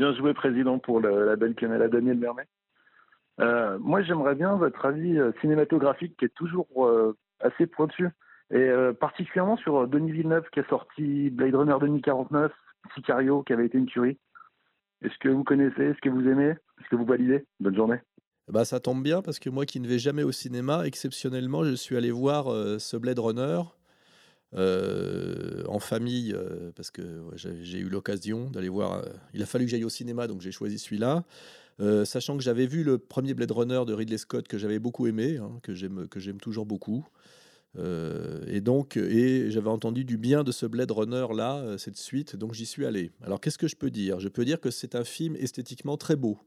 Bien joué, Président, pour la belle quenelle à Daniel Mermet. Euh, moi, j'aimerais bien votre avis euh, cinématographique qui est toujours euh, assez pointu. Et particulièrement sur Denis Villeneuve qui a sorti Blade Runner 2049, Sicario qui avait été une tuerie. Est-ce que vous connaissez? Est-ce que vous aimez? Est-ce que vous validez? Bonne journée. Bah, ça tombe bien parce que moi qui ne vais jamais au cinéma, exceptionnellement, je suis allé voir ce Blade Runner en famille parce que j'ai eu l'occasion d'aller voir. il a fallu que j'aille au cinéma, donc j'ai choisi celui-là. sachant que j'avais vu le premier Blade Runner de Ridley Scott que j'avais beaucoup aimé, hein, que j'aime toujours beaucoup. et donc, et j'avais entendu du bien de ce Blade Runner là, cette suite, donc j'y suis allé. Alors, qu'est-ce que je peux dire? Je peux dire que c'est un film esthétiquement très beau.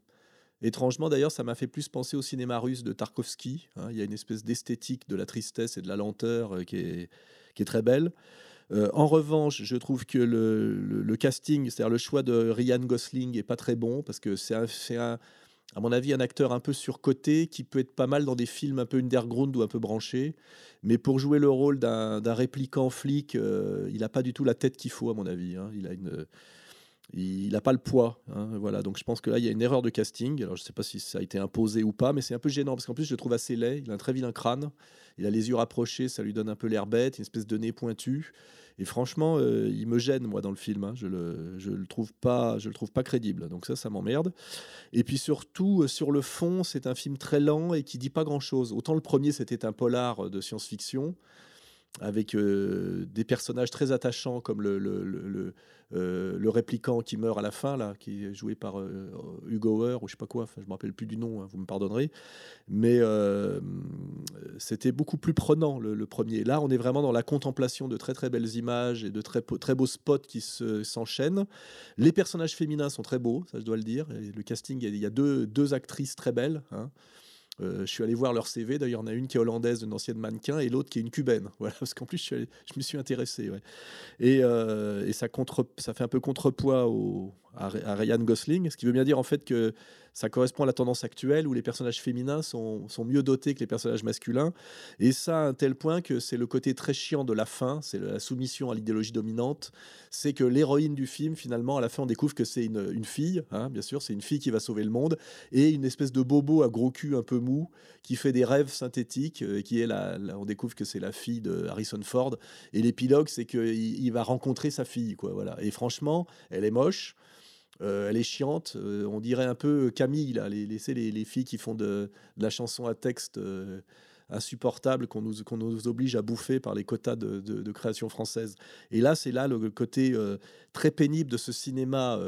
Étrangement, d'ailleurs, ça m'a fait plus penser au cinéma russe de Tarkovsky. Hein. il y a une espèce d'esthétique de la tristesse et de la lenteur qui est, qui est très belle. Euh, en revanche, je trouve que le, casting, c'est-à-dire le choix de Ryan Gosling, est pas très bon parce que c'est à mon avis, un acteur un peu surcoté qui peut être pas mal dans des films un peu underground ou un peu branchés. Mais pour jouer le rôle d'un répliquant flic, euh, il n'a pas du tout la tête qu'il faut, à mon avis. Hein. Il a une il n'a pas le poids. Hein, voilà, donc je pense que là, il y a une erreur de casting. Alors, je ne sais pas si ça a été imposé ou pas, mais c'est un peu gênant parce qu'en plus, je le trouve assez laid. Il a un très vilain crâne. Il a les yeux rapprochés, ça lui donne un peu l'air bête, une espèce de nez pointu. Et franchement, euh, il me gêne, moi, dans le film. Hein. Je le, je le trouve pas, je le trouve pas crédible. Donc ça, ça m'emmerde. Et puis surtout, euh, sur le fond, c'est un film très lent et qui dit pas grand-chose. Autant le premier, c'était un polar de science-fiction avec euh, des personnages très attachants comme le, euh, le, répliquant qui meurt à la fin, là, qui est joué par euh, Hugo Hauer, ou je sais pas quoi, enfin, je ne me rappelle plus du nom, hein, vous me pardonnerez. Mais c'était beaucoup plus prenant, le, premier. Là, on est vraiment dans la contemplation de très très belles images et de très, très beaux spots qui s'enchaînent. Les personnages féminins sont très beaux, ça je dois le dire. le casting, il y a deux, deux actrices très belles. Hein. Euh, je suis allé voir leur CV. D'ailleurs, en a une qui est hollandaise, une ancienne mannequin, et l'autre qui est une cubaine. Voilà, parce qu'en plus, je, me suis intéressé. Et, euh, ça, fait un peu contrepoids à, Ryan Gosling, ce qui veut bien dire en fait que ça correspond à la tendance actuelle où les personnages féminins sont, sont mieux dotés que les personnages masculins. Et ça à un tel point que c'est le côté très chiant de la fin, c'est la soumission à l'idéologie dominante. C'est que l'héroïne du film, finalement, à la fin, on découvre que c'est une, une, fille, hein, bien sûr, c'est une fille qui va sauver le monde, et une espèce de bobo à gros cul un peu mou qui fait des rêves synthétiques, euh, qui est la, on découvre que c'est la fille de Harrison Ford. Et l'épilogue, c'est qu'il il va rencontrer sa fille, quoi. Voilà. Et franchement, elle est moche. Euh, elle est chiante. Euh, on dirait un peu Camille, là, les, les, les filles qui font de, la chanson à texte euh, insupportable qu'on nous, oblige à bouffer par les quotas de, création française. Et là, c'est là le, côté très pénible de ce cinéma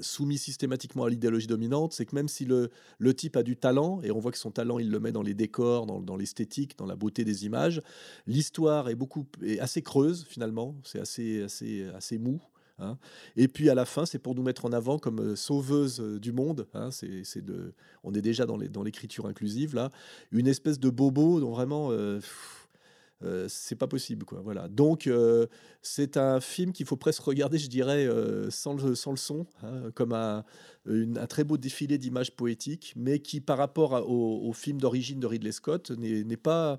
soumis systématiquement à l'idéologie dominante, c'est que même si le, le, type a du talent, et on voit que son talent, il le met dans les décors, dans, dans l'esthétique, dans la beauté des images, l'histoire est beaucoup est assez creuse finalement, c'est assez, assez, assez mou. Hein. Et puis à la fin, c'est pour nous mettre en avant comme euh, sauveuse euh, du monde. Hein. on est déjà dans, l'écriture inclusive là, une espèce de bobo dont vraiment. Euh, c'est pas possible voilà donc c'est un film qu'il faut presque regarder je dirais sans, le, son hein, comme un, très beau défilé d'images poétiques mais qui par rapport au, film d'origine de Ridley Scott n'est, pas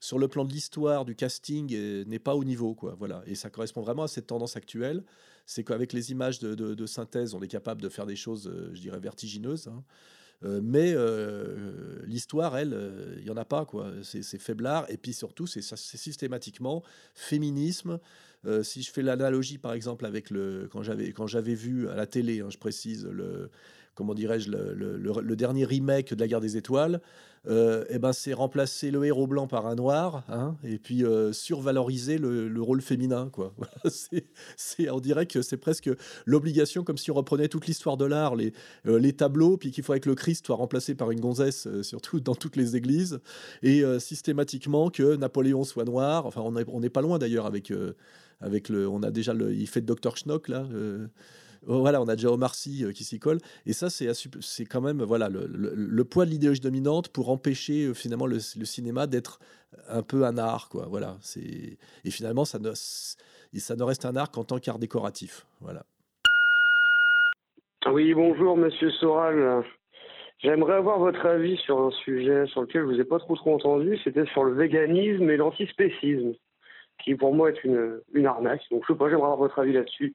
sur le plan de l'histoire, du casting, n'est pas au niveau. Voilà. Et ça correspond vraiment à cette tendance actuelle. C'est qu'avec les images de, synthèse, on est capable de faire des choses, euh, je dirais, vertigineuses. Hein. Euh, mais euh, l'histoire, elle, il n'y en a pas. quoi. C'est faiblard. Et puis surtout, c'est systématiquement féminisme. si je fais l'analogie, par exemple, avec le quand j'avais quand j'avais vu à la télé, hein, je précise le comment dirais-je, le, dernier remake de la guerre des étoiles, euh, eh ben, c'est remplacer le héros blanc par un noir, hein, et puis euh, survaloriser le, rôle féminin. Quoi. c'est, on dirait que c'est presque l'obligation, comme si on reprenait toute l'histoire de l'art, les, euh, les tableaux, puis qu'il faudrait que le Christ soit remplacé par une gonzesse, surtout dans toutes les églises, et systématiquement que Napoléon soit noir. Enfin, on n'est pas loin d'ailleurs avec, avec le. On a déjà le. Il fait Docteur Schnock, là voilà, on a déjà Omar Sy qui s'y colle. Et ça, c'est c'est quand même voilà le, poids de l'idéologie dominante pour empêcher finalement le, cinéma d'être un peu un art, quoi. Voilà. C'est et finalement ça ne ça ne reste un art qu'en tant qu'art décoratif. Voilà. Oui, bonjour Monsieur Soral. J'aimerais avoir votre avis sur un sujet sur lequel je vous ai pas trop trop entendu. C'était sur le véganisme et l'antispécisme, qui pour moi est une, une arnaque. Donc je sais pas, j'aimerais avoir votre avis là-dessus.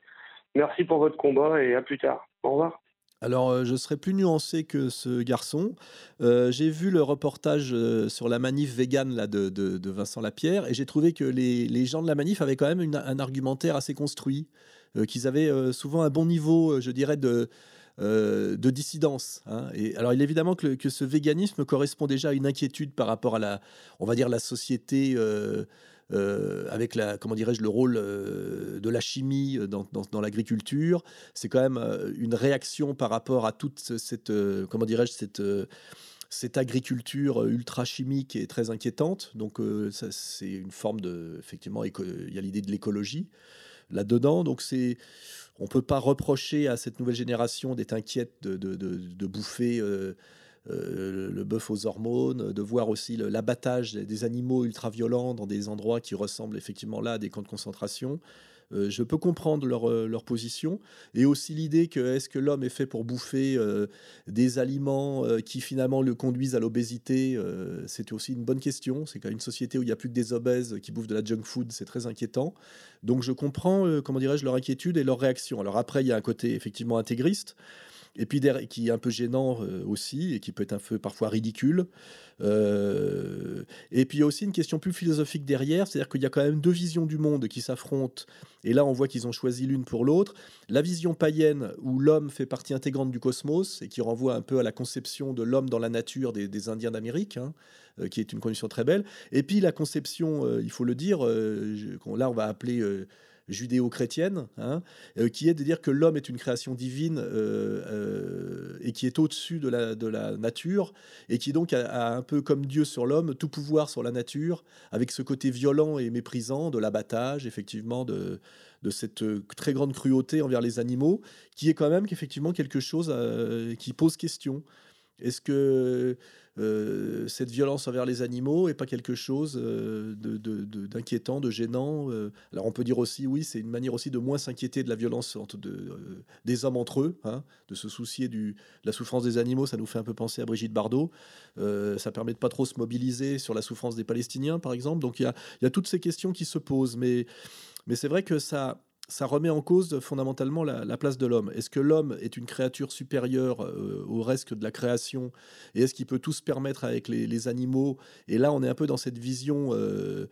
Merci pour votre combat et à plus tard. Au revoir. Alors, euh, je serais plus nuancé que ce garçon. Euh, j'ai vu le reportage euh, sur la manif végane là, de, Vincent Lapierre et j'ai trouvé que les, gens de la manif avaient quand même un argumentaire assez construit, qu'ils avaient souvent un bon niveau, je dirais, de, de dissidence. Hein. Alors, il est évidemment que, que, ce véganisme correspond déjà à une inquiétude par rapport à la, on va dire, la société. Euh, euh, avec la, comment dirais-je, le rôle de la chimie dans, dans, l'agriculture. C'est quand même une réaction par rapport à toute cette, comment dirais-je, cette, agriculture ultra chimique et très inquiétante. Donc, c'est une forme de, effectivement, il y a l'idée de l'écologie là-dedans. Donc, c'est on ne peut pas reprocher à cette nouvelle génération d'être inquiète de, bouffer euh, euh, le bœuf aux hormones, de voir aussi l'abattage des animaux ultra-violents dans des endroits qui ressemblent effectivement là à des camps de concentration. Euh, je peux comprendre leur, euh, leur, position et aussi l'idée que est-ce que l'homme est fait pour bouffer des aliments qui finalement le conduisent à l'obésité C'est aussi une bonne question. C'est quand une société où il n'y a plus que des obèses qui bouffent de la junk food, c'est très inquiétant. Donc je comprends, comment dirais-je, leur inquiétude et leur réaction. Alors après, il y a un côté effectivement intégriste et puis qui est un peu gênant aussi et qui peut être un peu parfois ridicule. Euh, et puis il y a aussi une question plus philosophique derrière, c'est-à-dire qu'il y a quand même deux visions du monde qui s'affrontent. Et là, on voit qu'ils ont choisi l'une pour l'autre. La vision païenne, où l'homme fait partie intégrante du cosmos et qui renvoie un peu à la conception de l'homme dans la nature des, Indiens d'Amérique, hein, euh, qui est une condition très belle. Et puis la conception, euh, il faut le dire, là on va appeler judéo-chrétienne, hein, euh, qui est de dire que l'homme est une création divine euh, euh, et qui est au-dessus de la, de la nature, et qui donc a, un peu comme Dieu sur l'homme, tout pouvoir sur la nature, avec ce côté violent et méprisant de l'abattage, effectivement, de, de cette très grande cruauté envers les animaux, qui est quand même qu'effectivement quelque chose qui pose question. Est-ce que euh, cette violence envers les animaux est pas quelque chose euh, d'inquiétant, de, gênant. Euh. alors on peut dire aussi, oui, c'est une manière aussi de moins s'inquiéter de la violence des hommes entre eux, hein, de se soucier de la souffrance des animaux. Ça nous fait un peu penser à Brigitte Bardot. ça permet de pas trop se mobiliser sur la souffrance des Palestiniens, par exemple. Donc il y a, toutes ces questions qui se posent, mais c'est vrai que ça ça remet en cause fondamentalement la, place de l'homme. Est-ce que l'homme est une créature supérieure euh, au reste de la création? Et est-ce qu'il peut tout se permettre avec les, animaux? Et là, on est un peu dans cette vision euh,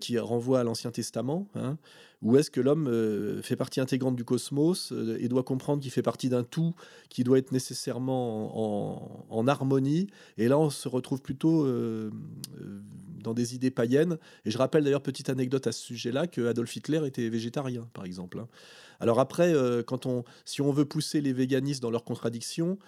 qui renvoie à l'Ancien Testament. Hein, ou est-ce que l'homme euh, fait partie intégrante du cosmos euh, et doit comprendre qu'il fait partie d'un tout qui doit être nécessairement en, harmonie? Et là, on se retrouve plutôt euh, dans des idées païennes. Et je rappelle d'ailleurs, petite anecdote à ce sujet-là, que Adolf Hitler était végétarien, par exemple. Hein. Alors après, quand on, si on veut pousser les véganistes dans leurs contradictions,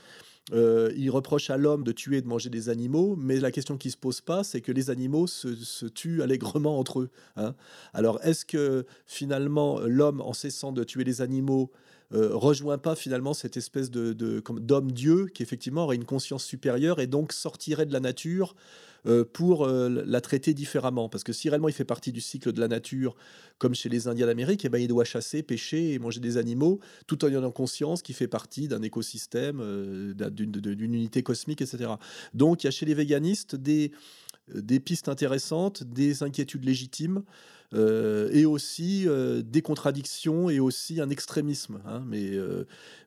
euh, il reproche à l'homme de tuer et de manger des animaux, mais la question qui se pose pas, c'est que les animaux se, tuent allègrement entre eux. Hein. Alors, est-ce que finalement l'homme, en cessant de tuer les animaux, euh, rejoint pas finalement cette espèce de, d'homme Dieu qui effectivement aurait une conscience supérieure et donc sortirait de la nature pour euh, la traiter différemment. Parce que si réellement il fait partie du cycle de la nature, comme chez les Indiens d'Amérique, eh ben, il doit chasser, pêcher et manger des animaux, tout en ayant conscience qu'il fait partie d'un écosystème, euh, d'une unité cosmique, etc. Donc il y a chez les véganistes des, pistes intéressantes, des inquiétudes légitimes. et aussi des contradictions et aussi un extrémisme. Hein.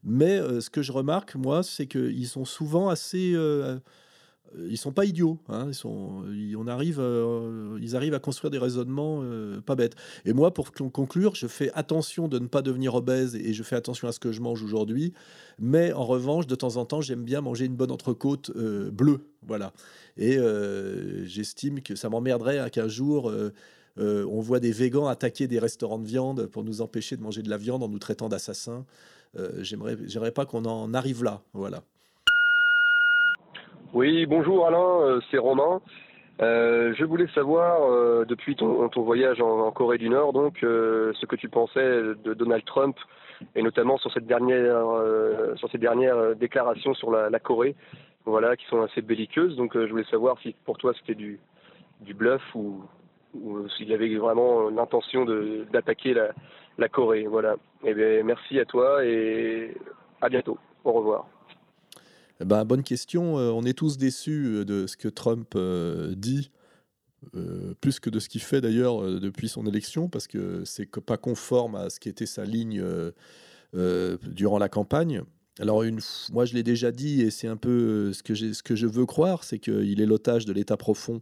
mais ce que je remarque, moi, c'est qu'ils sont souvent assez ils sont pas idiots. Hein, ils, sont, on arrive, euh, ils arrivent à construire des raisonnements euh, pas bêtes. Et moi, pour conclure, je fais attention de ne pas devenir obèse et je fais attention à ce que je mange aujourd'hui. Mais en revanche, de temps en temps, j'aime bien manger une bonne entrecôte euh, bleue. Voilà. Et j'estime que ça m'emmerderait hein, qu'un jour. on voit des végans attaquer des restaurants de viande pour nous empêcher de manger de la viande en nous traitant d'assassins. j'aimerais, j'aimerais pas qu'on en arrive là. Voilà. Oui, bonjour Alain, euh, c'est Romain. Euh, je voulais savoir, euh, depuis ton, voyage en, Corée du Nord, donc, ce que tu pensais de Donald Trump et notamment sur cette dernière, sur ces dernières déclarations sur la, Corée, voilà, qui sont assez belliqueuses. Donc je voulais savoir si pour toi c'était du, du bluff ou, ou s'il avait vraiment l'intention d'attaquer la, la Corée. Voilà. Eh bien, merci à toi et à bientôt. Au revoir. Eh ben, bonne question. On est tous déçus de ce que Trump dit, plus que de ce qu'il fait d'ailleurs depuis son élection, parce que c'est pas conforme à ce qui était sa ligne durant la campagne. Alors, moi, je l'ai déjà dit, et c'est un peu ce que je veux croire, c'est qu'il est l'otage de l'État profond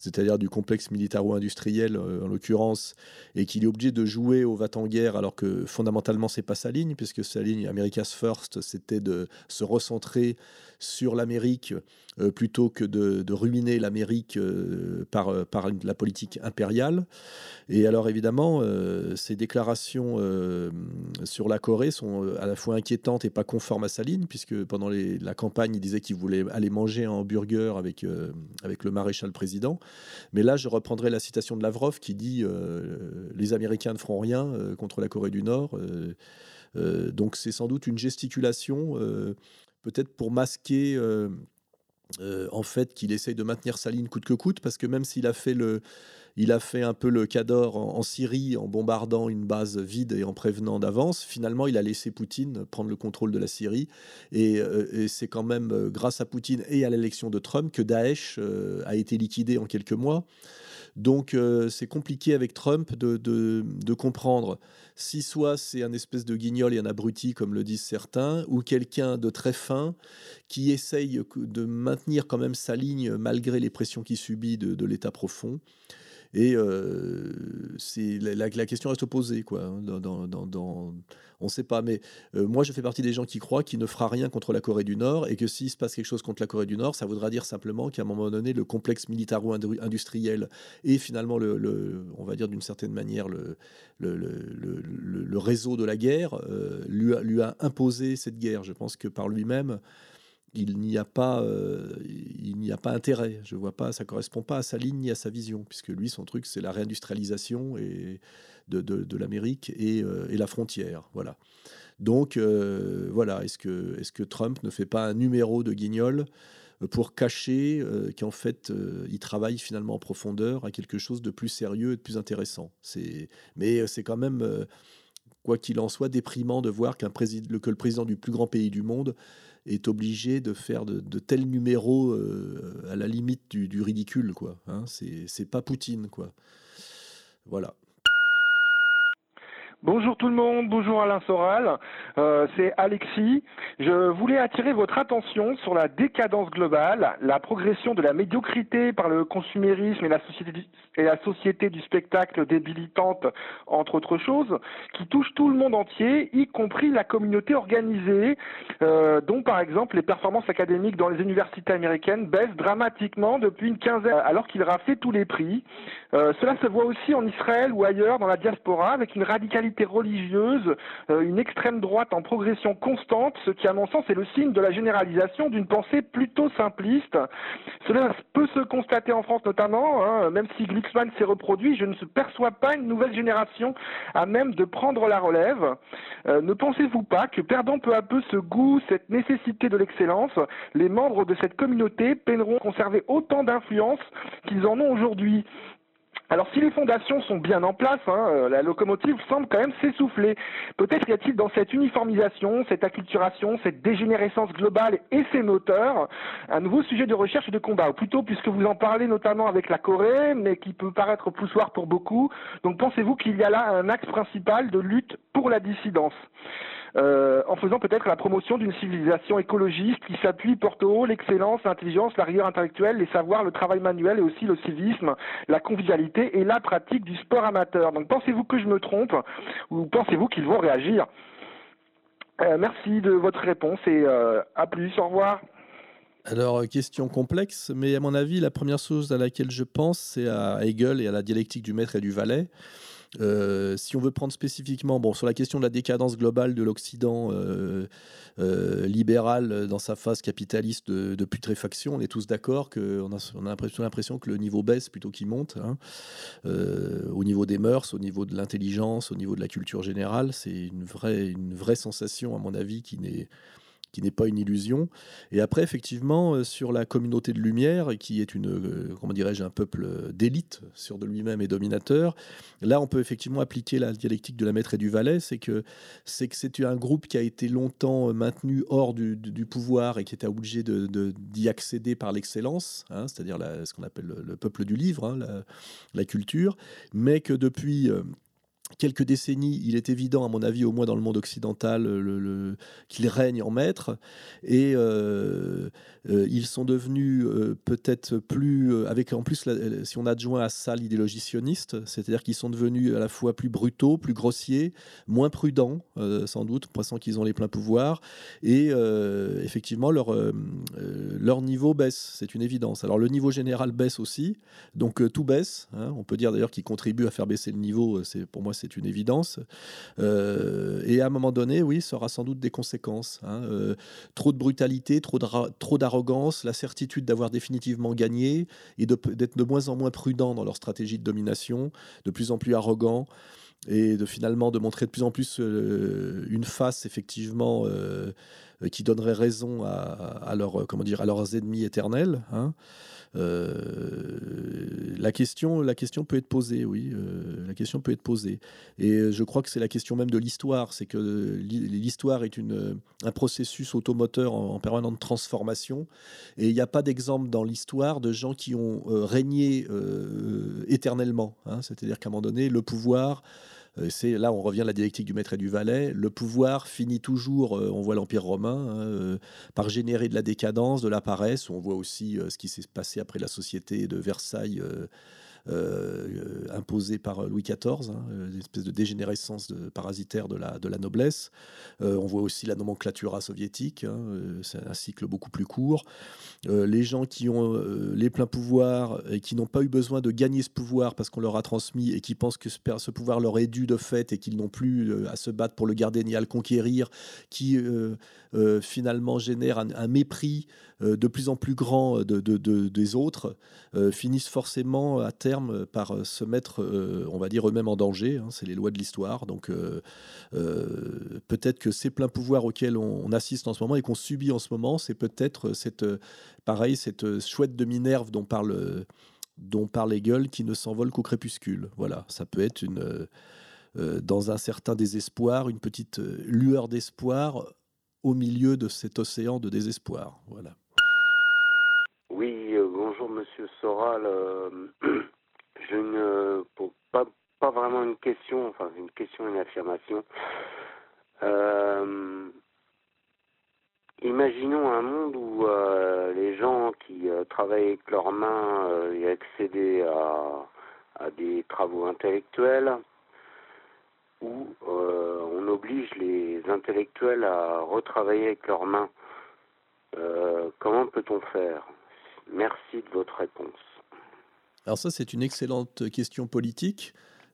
c'est-à-dire du complexe militaro-industriel euh, en l'occurrence, et qu'il est obligé de jouer au va-t-en-guerre alors que fondamentalement c'est pas sa ligne, puisque sa ligne America's First, c'était de se recentrer sur l'Amérique euh, plutôt que de, ruiner l'Amérique euh, par, euh, par la politique impériale. Et alors évidemment, ces déclarations sur la Corée sont à la fois inquiétantes et pas conformes à sa ligne, puisque pendant la campagne, il disait qu'il voulait aller manger un hamburger avec, avec le maréchal président. Mais là, je reprendrai la citation de Lavrov qui dit Les Américains ne feront rien contre la Corée du Nord. donc c'est sans doute une gesticulation peut-être pour masquer en fait qu'il essaye de maintenir sa ligne coûte que coûte, parce que même s'il a fait le, il a fait un peu le cador en, Syrie en bombardant une base vide et en prévenant d'avance. Finalement, il a laissé Poutine prendre le contrôle de la Syrie. Et, euh, c'est quand même grâce à Poutine et à l'élection de Trump que Daesh a été liquidé en quelques mois. Donc c'est compliqué avec Trump de comprendre si soit c'est un espèce de guignol et un abruti, comme le disent certains, ou quelqu'un de très fin qui essaye de maintenir quand même sa ligne malgré les pressions qu'il subit de l'État profond. Et euh, la, question reste posée, quoi. Hein, on ne sait pas, mais moi je fais partie des gens qui croient qu'il ne fera rien contre la Corée du Nord et que s'il se passe quelque chose contre la Corée du Nord, ça voudra dire simplement qu'à un moment donné, le complexe militaro-industriel et finalement, le, on va dire d'une certaine manière, le, le, réseau de la guerre lui a imposé cette guerre. Je pense que par lui-même, il n'y a pas, euh, il n'y a pas intérêt. Je vois pas, ça correspond pas à sa ligne ni à sa vision, puisque lui, son truc, c'est la réindustrialisation et de, de, l'Amérique et, euh, et, la frontière, voilà. Donc euh, voilà, est-ce que, est-ce que Trump ne fait pas un numéro de guignol pour cacher qu'en fait, il travaille finalement en profondeur à quelque chose de plus sérieux et de plus intéressant? C'est, mais c'est quand même, quoi qu'il en soit, déprimant de voir qu'un président, que le président du plus grand pays du monde est obligé de faire de, tels numéros euh, à la limite du, ridicule, quoi. Hein, c'est pas Poutine, quoi. Voilà. Bonjour tout le monde, bonjour Alain Soral, euh, c'est Alexis. Je voulais attirer votre attention sur la décadence globale, la progression de la médiocrité par le consumérisme et la société du, spectacle débilitante, entre autres choses, qui touche tout le monde entier, y compris la communauté organisée, euh, dont par exemple les performances académiques dans les universités américaines baissent dramatiquement depuis une quinzaine, alors qu'il raflait tous les prix. Euh, cela se voit aussi en Israël ou ailleurs dans la diaspora, avec une religieuse, euh, une extrême droite en progression constante, ce qui à mon sens est le signe de la généralisation d'une pensée plutôt simpliste. Cela peut se constater en France notamment, hein, même si Glucksmann s'est reproduit, je ne perçois pas une nouvelle génération à même de prendre la relève. Euh, ne pensez-vous pas que perdant peu à peu ce goût, cette nécessité de l'excellence, les membres de cette communauté peineront à conserver autant d'influence qu'ils en ont aujourd'hui? Alors si les fondations sont bien en place, hein, euh, la locomotive semble quand même s'essouffler. Peut-être y a-t-il dans cette uniformisation, cette acculturation, cette dégénérescence globale et ses moteurs un nouveau sujet de recherche et de combat, ou plutôt puisque vous en parlez notamment avec la Corée, mais qui peut paraître poussoir pour beaucoup. Donc pensez-vous qu'il y a là un axe principal de lutte pour la dissidence? Euh, en faisant peut-être la promotion d'une civilisation écologiste qui s'appuie, porte haut l'excellence, l'intelligence, la rigueur intellectuelle, les savoirs, le travail manuel et aussi le civisme, la convivialité et la pratique du sport amateur. Donc pensez-vous que je me trompe ou pensez-vous qu'ils vont réagir? Euh, Merci de votre réponse et euh, à plus, au revoir. Alors, question complexe, mais à mon avis, la première chose à laquelle je pense, c'est à Hegel et à la dialectique du maître et du valet. Euh, si on veut prendre spécifiquement, bon, sur la question de la décadence globale de l'Occident euh, euh, libéral dans sa phase capitaliste de, putréfaction, on est tous d'accord qu'on a, on a l'impression que le niveau baisse plutôt qu'il monte, hein. au niveau des mœurs, au niveau de l'intelligence, au niveau de la culture générale. C'est une vraie sensation, à mon avis, qui n'est qui n'est pas une illusion. Et après, effectivement, euh, sur la communauté de lumière, qui est une, euh, comment dirais-je, un peuple d'élite, sur de lui-même et dominateur, là, on peut effectivement appliquer la dialectique de la maître et du valet, c'est que c'est que c'est un groupe qui a été longtemps maintenu hors du, pouvoir et qui était obligé d'y de, d'y accéder par l'excellence, hein, c'est-à-dire ce qu'on appelle le, peuple du livre, hein, la, culture, mais que depuis euh, quelques décennies, il est évident, à mon avis, au moins dans le monde occidental, le, qu'il règne en maître. Et euh, euh, ils sont devenus euh, peut-être plus, avec en plus, si on adjoint à ça l'idéologie sioniste, c'est-à-dire qu'ils sont devenus à la fois plus brutaux, plus grossiers, moins prudents, sans doute, pensant qu'ils ont les pleins pouvoirs. Et effectivement, leur, leur niveau baisse, c'est une évidence. Alors le niveau général baisse aussi, donc tout baisse. Hein. On peut dire d'ailleurs qu'ils contribuent à faire baisser le niveau. C'est pour moi c'est une évidence. Euh, et à un moment donné, oui, ça aura sans doute des conséquences. Hein. Euh, trop de brutalité, trop d'arrogance, la certitude d'avoir définitivement gagné et d'être de, moins en moins prudent dans leur stratégie de domination, de plus en plus arrogant et de finalement de montrer de plus en plus euh, une face effectivement qui donnerait raison à, comment dire, à leurs ennemis éternels. Hein. Euh, la, question, la question peut être posée, oui. Euh, la question peut être posée. Et je crois que c'est la question même de l'histoire. C'est que l'histoire est une, un processus automoteur en, permanente transformation. Et il n'y a pas d'exemple dans l'histoire de gens qui ont euh, régné éternellement. Hein. C'est-à-dire qu'à un moment donné, le pouvoir euh, c'est là on revient à la dialectique du maître et du valet. Le pouvoir finit toujours, euh, on voit l'Empire romain, hein, euh, par générer de la décadence, de la paresse. On voit aussi ce qui s'est passé après la société de Versailles euh, par Louis XIV, hein, une espèce de dégénérescence parasitaire de la, noblesse. Euh, on voit aussi la nomenclatura soviétique, hein, euh, c'est un cycle beaucoup plus court. les gens qui ont les pleins pouvoirs et qui n'ont pas eu besoin de gagner ce pouvoir parce qu'on leur a transmis et qui pensent que ce, pouvoir leur est dû de fait et qu'ils n'ont plus à se battre pour le garder ni à le conquérir, qui finalement génère un, mépris de plus en plus grand de, des autres, finissent forcément à terme euh, par euh, se mettre, euh, on va dire, eux-mêmes en danger. Hein, c'est les lois de l'histoire. Donc peut-être que ces pleins pouvoirs auxquels on, assiste en ce moment et qu'on subit en ce moment, c'est peut-être cette, pareil, cette chouette de Minerve dont parle, dont parle Hegel qui ne s'envole qu'au crépuscule. Voilà, ça peut être une, dans un certain désespoir, une petite lueur d'espoir au milieu de cet océan de désespoir. Voilà. Oui, bonjour Monsieur Soral. je ne pas, pas vraiment une question, enfin une question, une affirmation. Euh, imaginons un monde où euh, les gens qui euh, travaillent avec leurs mains et accédaient à, à, des travaux intellectuels, où on oblige les intellectuels à retravailler avec leurs mains. comment peut-on faire? Merci de votre réponse. Alors ça, c'est une excellente question politique,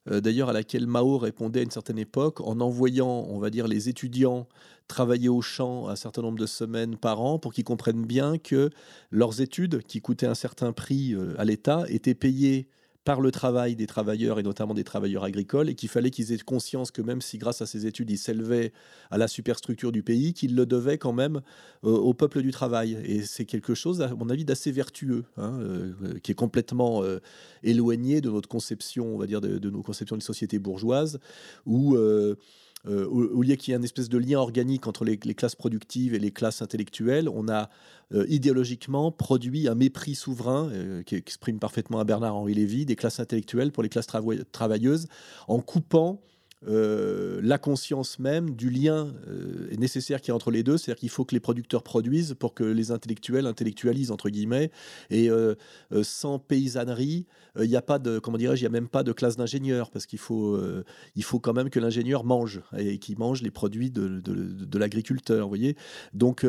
euh, d'ailleurs à laquelle Mao répondait à une certaine époque en envoyant, on va dire, les étudiants travailler au champ un certain nombre de semaines par an pour qu'ils comprennent bien que leurs études, qui coûtaient un certain prix euh, à l'État, étaient payées par le travail des travailleurs et notamment des travailleurs agricoles et qu'il fallait qu'ils aient conscience que même si grâce à ces études ils s'élevaient à la superstructure du pays, qu'ils le devaient quand même euh, au peuple du travail. Et c'est quelque chose, à mon avis, d'assez vertueux, hein, euh, qui est complètement euh, éloigné de notre conception, on va dire, de, nos conceptions de société bourgeoise, où euh, au, lieu qu'il y ait une espèce de lien organique entre les, classes productives et les classes intellectuelles, on a euh, idéologiquement produit un mépris souverain euh, qui exprime parfaitement à Bernard-Henri Lévy des classes intellectuelles pour les classes travailleuses en coupant euh, la conscience même du lien euh, nécessaire qui est entre les deux, c'est-à-dire qu'il faut que les producteurs produisent pour que les intellectuels intellectualisent entre guillemets, et euh, sans paysannerie, il n'y a pas de, comment dirais-je, il y a même pas de classe d'ingénieurs parce qu'il faut, il faut quand même que l'ingénieur mange et qu'il mange les produits de, de, l'agriculteur, vous voyez. Donc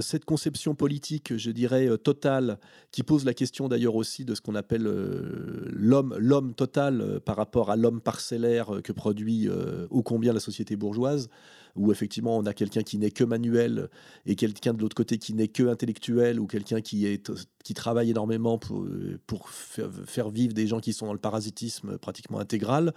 cette conception politique, je dirais, euh, totale, qui pose la question d'ailleurs aussi de ce qu'on appelle euh, l'homme, l'homme total par rapport à l'homme parcellaire que produit ô combien la société bourgeoise, où effectivement on a quelqu'un qui n'est que manuel et quelqu'un de l'autre côté qui n'est que intellectuel ou quelqu'un qui, qui travaille énormément pour, faire, vivre des gens qui sont dans le parasitisme pratiquement intégral.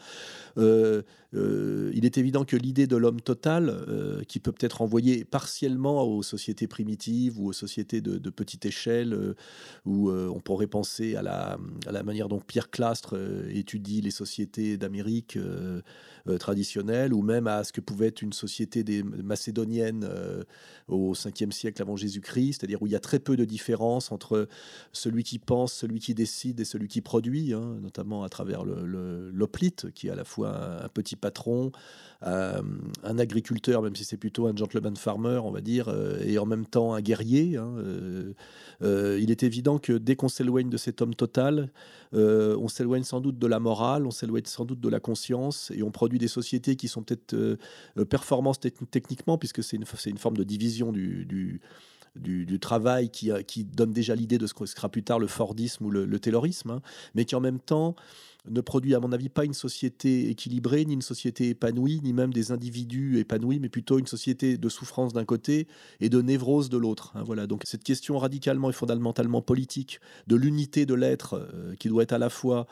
Euh, euh, il est évident que l'idée de l'homme total, euh, qui peut peut-être envoyer partiellement aux sociétés primitives ou aux sociétés de, petite échelle, où on pourrait penser à la, à la manière dont Pierre Clastre étudie les sociétés d'Amérique traditionnelles, ou même à ce que pouvait être une société des macédoniennes euh, au 5e siècle avant Jésus-Christ, c'est-à-dire où il y a très peu de différence entre celui qui pense, celui qui décide et celui qui produit, hein, notamment à travers l'hoplite, qui est à la fois un, petit patron, euh, un agriculteur, même si c'est plutôt un gentleman farmer, on va dire, euh, et en même temps un guerrier. Hein, il est évident que dès qu'on s'éloigne de cet homme total, on s'éloigne sans doute de la morale, on s'éloigne sans doute de la conscience, et on produit des sociétés qui sont peut-être performantes techniquement, puisque c'est une, une, forme de division du, du, travail qui, qui, donne déjà l'idée de ce que sera plus tard le Fordisme ou le, Taylorisme, hein, mais qui en même temps ne produit, à mon avis, pas une société équilibrée, ni une société épanouie, ni même des individus épanouis, mais plutôt une société de souffrance d'un côté et de névrose de l'autre. Hein, voilà. Donc cette question radicalement et fondamentalement politique de l'unité de l'être, euh, qui doit être à la fois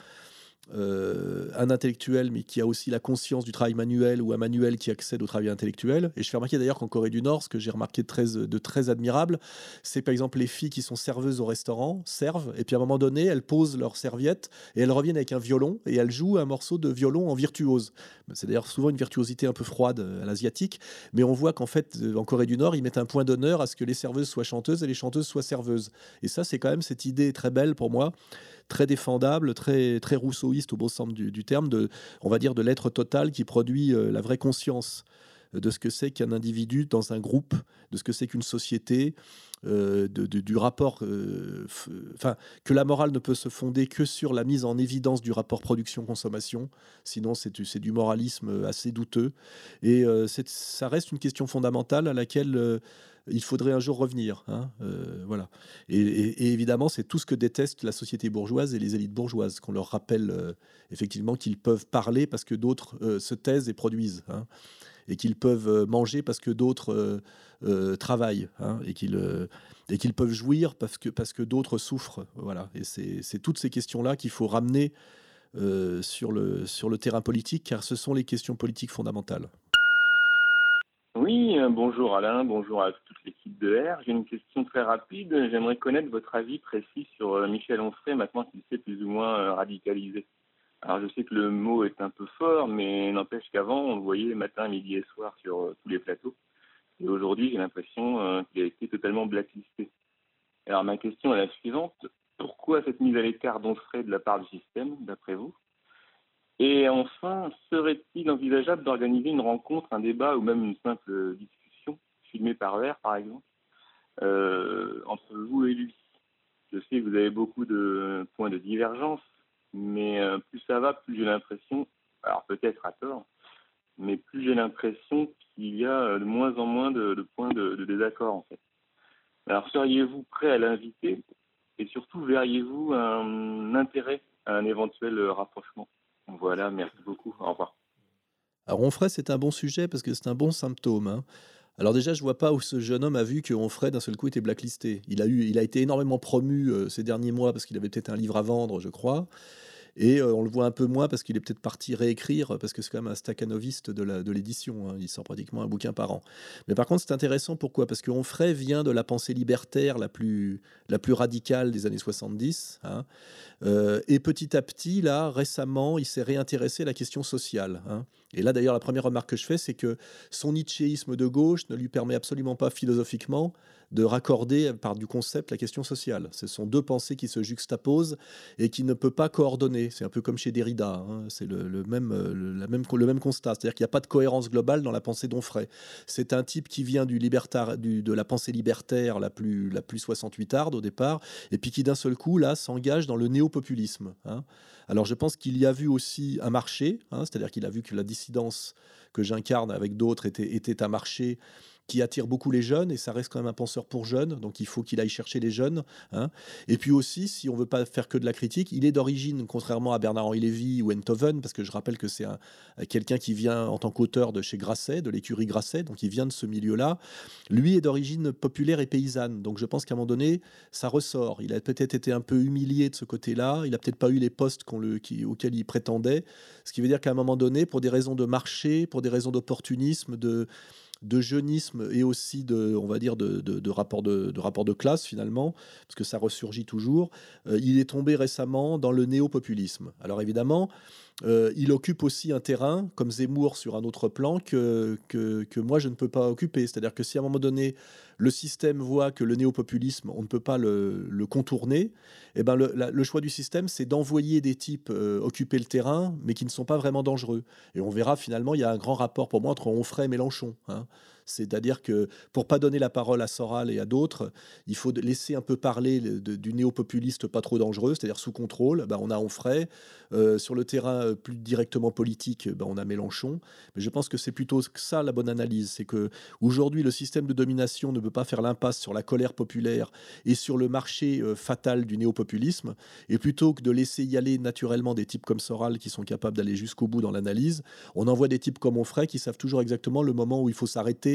euh, un intellectuel, mais qui a aussi la conscience du travail manuel, ou un manuel qui accède au travail intellectuel. Et je fais remarquer d'ailleurs qu'en Corée du Nord, ce que j'ai remarqué de très, de très admirable, c'est par exemple les filles qui sont serveuses au restaurant, servent, et puis à un moment donné, elles posent leur serviette, et elles reviennent avec un violon, et elles jouent un morceau de violon en virtuose. C'est d'ailleurs souvent une virtuosité un peu froide euh, à l'asiatique, mais on voit qu'en fait, euh, en Corée du Nord, ils mettent un point d'honneur à ce que les serveuses soient chanteuses et les chanteuses soient serveuses. Et ça, c'est quand même cette idée très belle pour moi très défendable, très, très rousseauiste au beau sens du, terme, de, on va dire de l'être total qui produit euh, la vraie conscience de ce que c'est qu'un individu dans un groupe, de ce que c'est qu'une société, euh, de, du rapport, euh, enfin que la morale ne peut se fonder que sur la mise en évidence du rapport production-consommation, sinon c'est du moralisme assez douteux. Et ça reste une question fondamentale à laquelle il faudrait un jour revenir. Hein, euh, voilà. Et, évidemment, c'est tout ce que déteste la société bourgeoise et les élites bourgeoises, qu'on leur rappelle euh, effectivement qu'ils peuvent parler parce que d'autres euh, se taisent et produisent, hein, et qu'ils peuvent manger parce que d'autres travaillent, hein, et qu'ils peuvent jouir parce que, parce que d'autres souffrent. Voilà. Et c'est toutes ces questions-là qu'il faut ramener sur, le, sur le terrain politique, car ce sont les questions politiques fondamentales. Oui, euh, bonjour Alain, bonjour à toute l'équipe de R. J'ai une question très rapide. J'aimerais connaître votre avis précis sur euh, Michel Onfray, maintenant qu'il s'est plus ou moins euh, radicalisé. Alors je sais que le mot est un peu fort, mais n'empêche qu'avant, on le voyait matin, midi et soir sur tous les plateaux. Et aujourd'hui, j'ai l'impression qu'il a été totalement blacklisté. Alors ma question est la suivante. Pourquoi cette mise à l'écart d'Onfray de la part du système, d'après vous? Et enfin, serait-il envisageable d'organiser une rencontre, un débat ou même une simple discussion, filmée par verre par exemple, euh, entre vous et lui? Je sais que vous avez beaucoup de points de divergence, mais euh, plus ça va, plus j'ai l'impression, alors peut-être à tort, mais plus j'ai l'impression qu'il y a de moins en moins de, points de, désaccord en fait. Alors seriez-vous prêt à l'inviter? Et surtout verriez-vous un intérêt à un éventuel rapprochement? Voilà, merci beaucoup. Au revoir. Alors Onfray, c'est un bon sujet parce que c'est un bon symptôme. Hein. Alors déjà, je vois pas où ce jeune homme a vu que Onfray d'un seul coup était blacklisté. Il a eu, il a été énormément promu euh, ces derniers mois parce qu'il avait peut-être un livre à vendre, je crois. Et euh, on le voit un peu moins parce qu'il est peut-être parti réécrire, parce que c'est quand même un staccanoviste de l'édition. Hein. Il sort pratiquement un bouquin par an. Mais par contre, c'est intéressant. Pourquoi? Parce que Onfray vient de la pensée libertaire la plus, radicale des années 70. Hein. Euh, et petit à petit, là, récemment, il s'est réintéressé à la question sociale. Hein. Et là, d'ailleurs, la première remarque que je fais, c'est que son nietzschéisme de gauche ne lui permet absolument pas philosophiquement de raccorder par du concept la question sociale. Ce sont deux pensées qui se juxtaposent et qui ne peut pas coordonner. C'est un peu comme chez Derrida, hein. c'est le, même, le, la même, le même constat. C'est-à-dire qu'il n'y a pas de cohérence globale dans la pensée d'Onfray. C'est un type qui vient du libertar, du, de la pensée libertaire la plus, la plus 68arde au départ, et puis qui d'un seul coup, là, s'engage dans le néopopulisme. Hein. Alors je pense qu'il y a vu aussi un marché, hein, c'est-à-dire qu'il a vu que la dissidence que j'incarne avec d'autres était, était un marché qui attire beaucoup les jeunes, et ça reste quand même un penseur pour jeunes, donc il faut qu'il aille chercher les jeunes. Hein. Et puis aussi, si on veut pas faire que de la critique, il est d'origine, contrairement à Bernard-Henri Lévy ou Enthoven, parce que je rappelle que c'est quelqu'un qui vient en tant qu'auteur de chez Grasset, de l'écurie Grasset, donc il vient de ce milieu-là. Lui est d'origine populaire et paysanne, donc je pense qu'à un moment donné, ça ressort. Il a peut-être été un peu humilié de ce côté-là, il a peut-être pas eu les postes qu'on le, qui, auxquels il prétendait, ce qui veut dire qu'à un moment donné, pour des raisons de marché, pour des raisons d'opportunisme, de de jeunisme et aussi de, on va dire, de, de, rapport, de, rapport de classe finalement, parce que ça ressurgit toujours. Euh, il est tombé récemment dans le néo-populisme. Alors évidemment, euh, il occupe aussi un terrain, comme Zemmour sur un autre plan, que, que, moi je ne peux pas occuper. C'est-à-dire que si à un moment donné, le système voit que le néo-populisme, on ne peut pas le, contourner, eh ben le, choix du système, c'est d'envoyer des types euh, occuper le terrain, mais qui ne sont pas vraiment dangereux. Et on verra finalement, il y a un grand rapport pour moi entre Onfray et Mélenchon. Hein. C'est-à-dire que pour pas donner la parole à Soral et à d'autres, il faut laisser un peu parler du néo-populiste pas trop dangereux, c'est-à-dire sous contrôle. Ben, on a Onfray. Euh, sur le terrain euh, plus directement politique, ben, on a Mélenchon. Mais je pense que c'est plutôt ça la bonne analyse. C'est que aujourd'hui, le système de domination ne peut pas faire l'impasse sur la colère populaire et sur le marché euh, fatal du néo-populisme. Et plutôt que de laisser y aller naturellement des types comme Soral qui sont capables d'aller jusqu'au bout dans l'analyse, on envoie des types comme Onfray qui savent toujours exactement le moment où il faut s'arrêter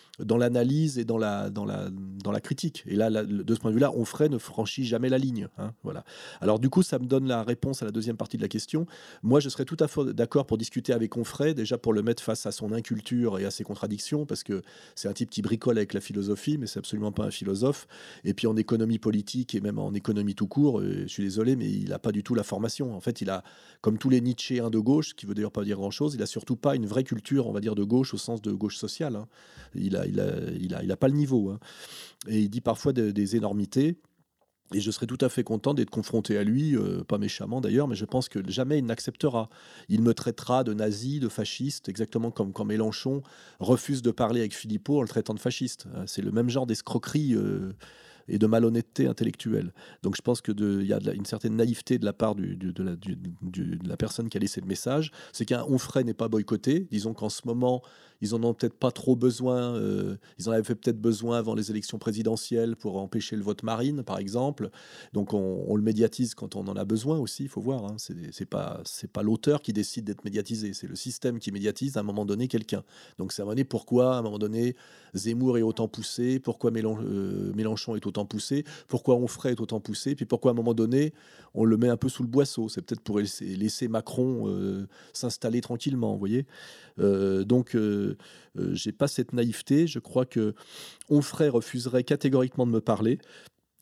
dans l'analyse et dans la, dans, la, dans la critique. Et là, de ce point de vue-là, Onfray ne franchit jamais la ligne. Hein, voilà. Alors du coup, ça me donne la réponse à la deuxième partie de la question. Moi, je serais tout à fait d'accord pour discuter avec Onfray, déjà pour le mettre face à son inculture et à ses contradictions, parce que c'est un type qui bricole avec la philosophie, mais c'est absolument pas un philosophe. Et puis en économie politique et même en économie tout court, euh, je suis désolé, mais il n'a pas du tout la formation. En fait, il a, comme tous les Nietzschéens de gauche, qui veut d'ailleurs pas dire grand-chose, il a surtout pas une vraie culture, on va dire, de gauche au sens de gauche sociale. Hein. Il a, il a, il a, il a pas le niveau. Hein. Et il dit parfois des énormités. Et je serais tout à fait content d'être confronté à lui, euh, pas méchamment d'ailleurs, mais je pense que jamais il n'acceptera. Il me traitera de nazi, de fasciste, exactement comme quand Mélenchon refuse de parler avec Philippot en le traitant de fasciste. Euh, c'est le même genre d'escroquerie. Euh, et de malhonnêteté intellectuelle. Donc je pense qu'il y a une certaine naïveté de la part de, la, de, la, personne qui a laissé le message. C'est qu'un Onfray n'est pas boycotté. Disons qu'en ce moment, ils en ont peut-être pas trop besoin. Euh, ils en avaient peut-être besoin avant les élections présidentielles pour empêcher le vote marine, par exemple. Donc on, le médiatise quand on en a besoin aussi. Il faut voir. Hein. C'est pas c'est pas l'auteur qui décide d'être médiatisé. C'est le système qui médiatise à un moment donné quelqu'un. Donc c'est à un moment donné pourquoi à un moment donné Zemmour est autant poussé, pourquoi euh, Mélenchon est autant poussé, pourquoi Onfray est autant poussé, puis pourquoi à un moment donné on le met un peu sous le boisseau. C'est peut-être pour laisser, Macron euh, s'installer tranquillement, vous voyez. donc euh, j'ai pas cette naïveté. Je crois que Onfray refuserait catégoriquement de me parler.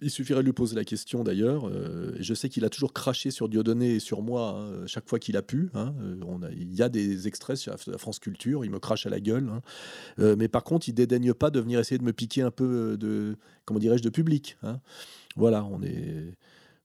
Il suffirait de lui poser la question d'ailleurs. Euh, je sais qu'il a toujours craché sur Dieudonné et sur moi hein, chaque fois qu'il a pu. Hein. Euh, on a, il y a des extraits sur la France Culture, il me crache à la gueule. Hein. mais par contre, il dédaigne pas de venir essayer de me piquer un peu de, comment dirais-je, de public. Voilà, on est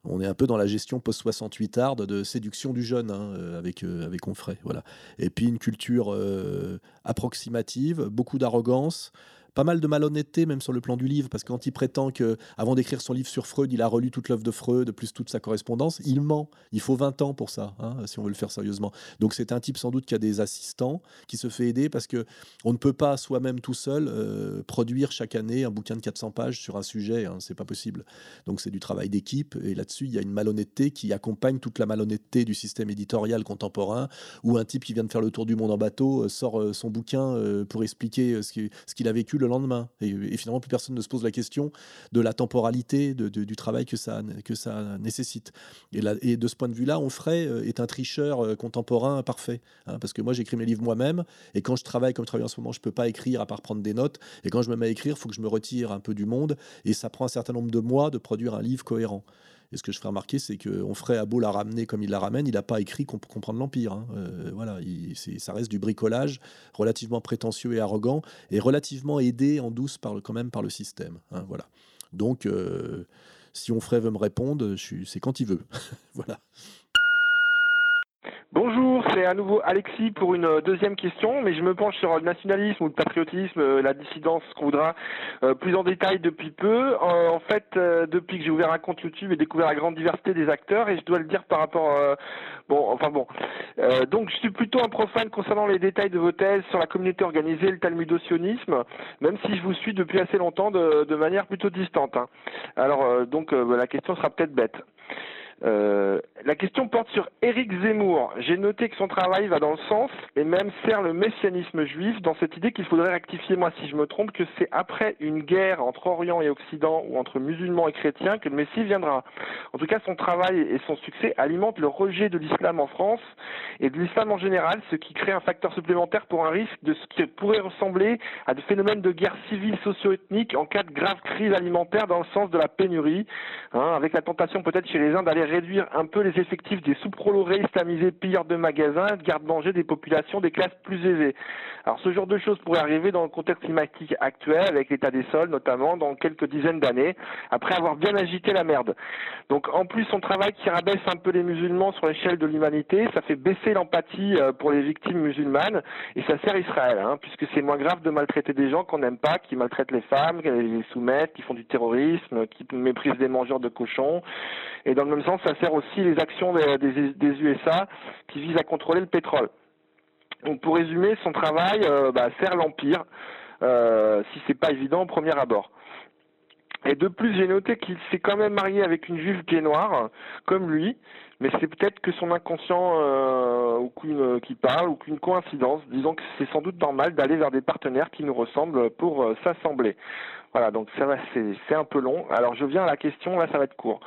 on est un peu dans la gestion post-68 hard de séduction du jeune hein, euh, avec, euh, avec Onfray. Voilà. Et puis une culture euh, approximative, beaucoup d'arrogance, pas mal de malhonnêteté même sur le plan du livre, parce que quand il prétend que avant d'écrire son livre sur Freud, il a relu toute l'œuvre de Freud, plus toute sa correspondance, il ment. Il faut 20 ans pour ça, hein, si on veut le faire sérieusement. Donc c'est un type sans doute qui a des assistants, qui se fait aider, parce que on ne peut pas soi-même tout seul euh, produire chaque année un bouquin de 400 pages sur un sujet, hein, c'est pas possible. Donc c'est du travail d'équipe, et là-dessus il y a une malhonnêteté qui accompagne toute la malhonnêteté du système éditorial contemporain, où un type qui vient de faire le tour du monde en bateau euh, sort euh, son bouquin pour expliquer ce qu'il a vécu le lendemain. Et, finalement, plus personne ne se pose la question de la temporalité du travail que ça, que ça nécessite. Et, et de ce point de vue-là, Onfray euh, est un tricheur euh, contemporain parfait. Hein, parce que moi, j'écris mes livres moi-même. Et quand je travaille comme je travaille en ce moment, je peux pas écrire à part prendre des notes. Et quand je me mets à écrire, faut que je me retire un peu du monde. Et ça prend un certain nombre de mois de produire un livre cohérent. Et ce que je ferai remarquer, c'est qu'on ferait à beau la ramener comme il la ramène, il n'a pas écrit pour comprendre l'Empire. Hein. Euh, voilà, ça reste du bricolage relativement prétentieux et arrogant, et relativement aidé en douce par quand même par le système. Hein, voilà. Donc, euh, si Onfray veut me répondre, c'est quand il veut. voilà. Bonjour, c'est à nouveau Alexis pour une deuxième question, mais je me penche sur le nationalisme ou le patriotisme, la dissidence, ce qu'on voudra, plus en détail depuis peu. en fait, depuis que j'ai ouvert un compte YouTube et découvert la grande diversité des acteurs, et je dois le dire par rapport, bon, enfin bon. donc, je suis plutôt un profane concernant les détails de vos thèses sur la communauté organisée, le talmudocionisme, même si je vous suis depuis assez longtemps de, manière plutôt distante. Hein. Alors, donc, la question sera peut-être bête. Euh, la question porte sur Éric Zemmour. J'ai noté que son travail va dans le sens et même sert le messianisme juif dans cette idée qu'il faudrait rectifier, moi si je me trompe, que c'est après une guerre entre Orient et Occident ou entre musulmans et chrétiens que le Messie viendra. En tout cas, son travail et son succès alimentent le rejet de l'islam en France et de l'islam en général, ce qui crée un facteur supplémentaire pour un risque de ce qui pourrait ressembler à des phénomènes de guerre civile socio-ethnique en cas de grave crise alimentaire dans le sens de la pénurie, hein, avec la tentation peut-être chez les uns d'aller réduire un peu les effectifs des sous-prolorés islamisés pilleurs de magasins, garde-manger des populations des classes plus aisées. Alors ce genre de choses pourrait arriver dans le contexte climatique actuel, avec l'état des sols notamment, dans quelques dizaines d'années, après avoir bien agité la merde. Donc en plus, son travail qui rabaisse un peu les musulmans sur l'échelle de l'humanité, ça fait baisser l'empathie euh, pour les victimes musulmanes, et ça sert Israël, hein, puisque c'est moins grave de maltraiter des gens qu'on n'aime pas, qui maltraitent les femmes, qui les soumettent, qui font du terrorisme, qui méprisent des mangeurs de cochons. Et dans le même sens, ça sert aussi les actions des, USA qui visent à contrôler le pétrole. Donc pour résumer, son travail euh, bah, sert l'Empire, euh, si c'est pas évident au premier abord. Et de plus, j'ai noté qu'il s'est quand même marié avec une juive qui est noire, comme lui, mais c'est peut-être que son inconscient euh, ou qu'une, qui parle ou qu'une coïncidence. Disons que c'est sans doute normal d'aller vers des partenaires qui nous ressemblent pour euh, s'assembler. Voilà, donc ça va, c'est, c'est un peu long. Alors je viens à la question, là ça va être court.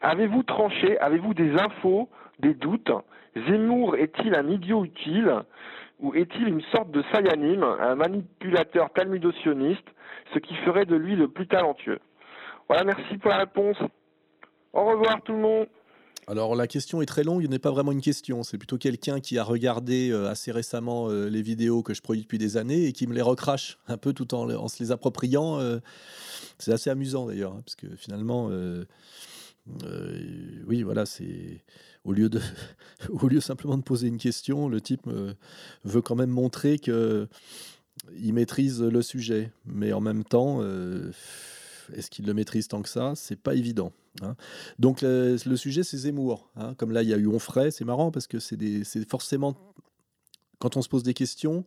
Avez-vous tranché, avez-vous des infos, des doutes? Zemmour est-il un idiot utile ou est-il une sorte de sayanim, un manipulateur talmudocioniste, ce qui ferait de lui le plus talentueux? Voilà, merci pour la réponse. Au revoir tout le monde. Alors la question est très longue, il n'est pas vraiment une question, c'est plutôt quelqu'un qui a regardé euh, assez récemment euh, les vidéos que je produis depuis des années et qui me les recrache un peu tout en, se les appropriant. Euh. c'est assez amusant d'ailleurs, hein, parce que finalement... Euh, oui, voilà, c'est au lieu de, au lieu simplement de poser une question, le type veut quand même montrer que il maîtrise le sujet, mais en même temps, euh, est-ce qu'il le maîtrise tant que ça? C'est pas évident. Hein. Donc le, sujet, c'est Zemmour. Hein. Comme là, il y a eu Onfray, c'est marrant parce que c'est forcément quand on se pose des questions,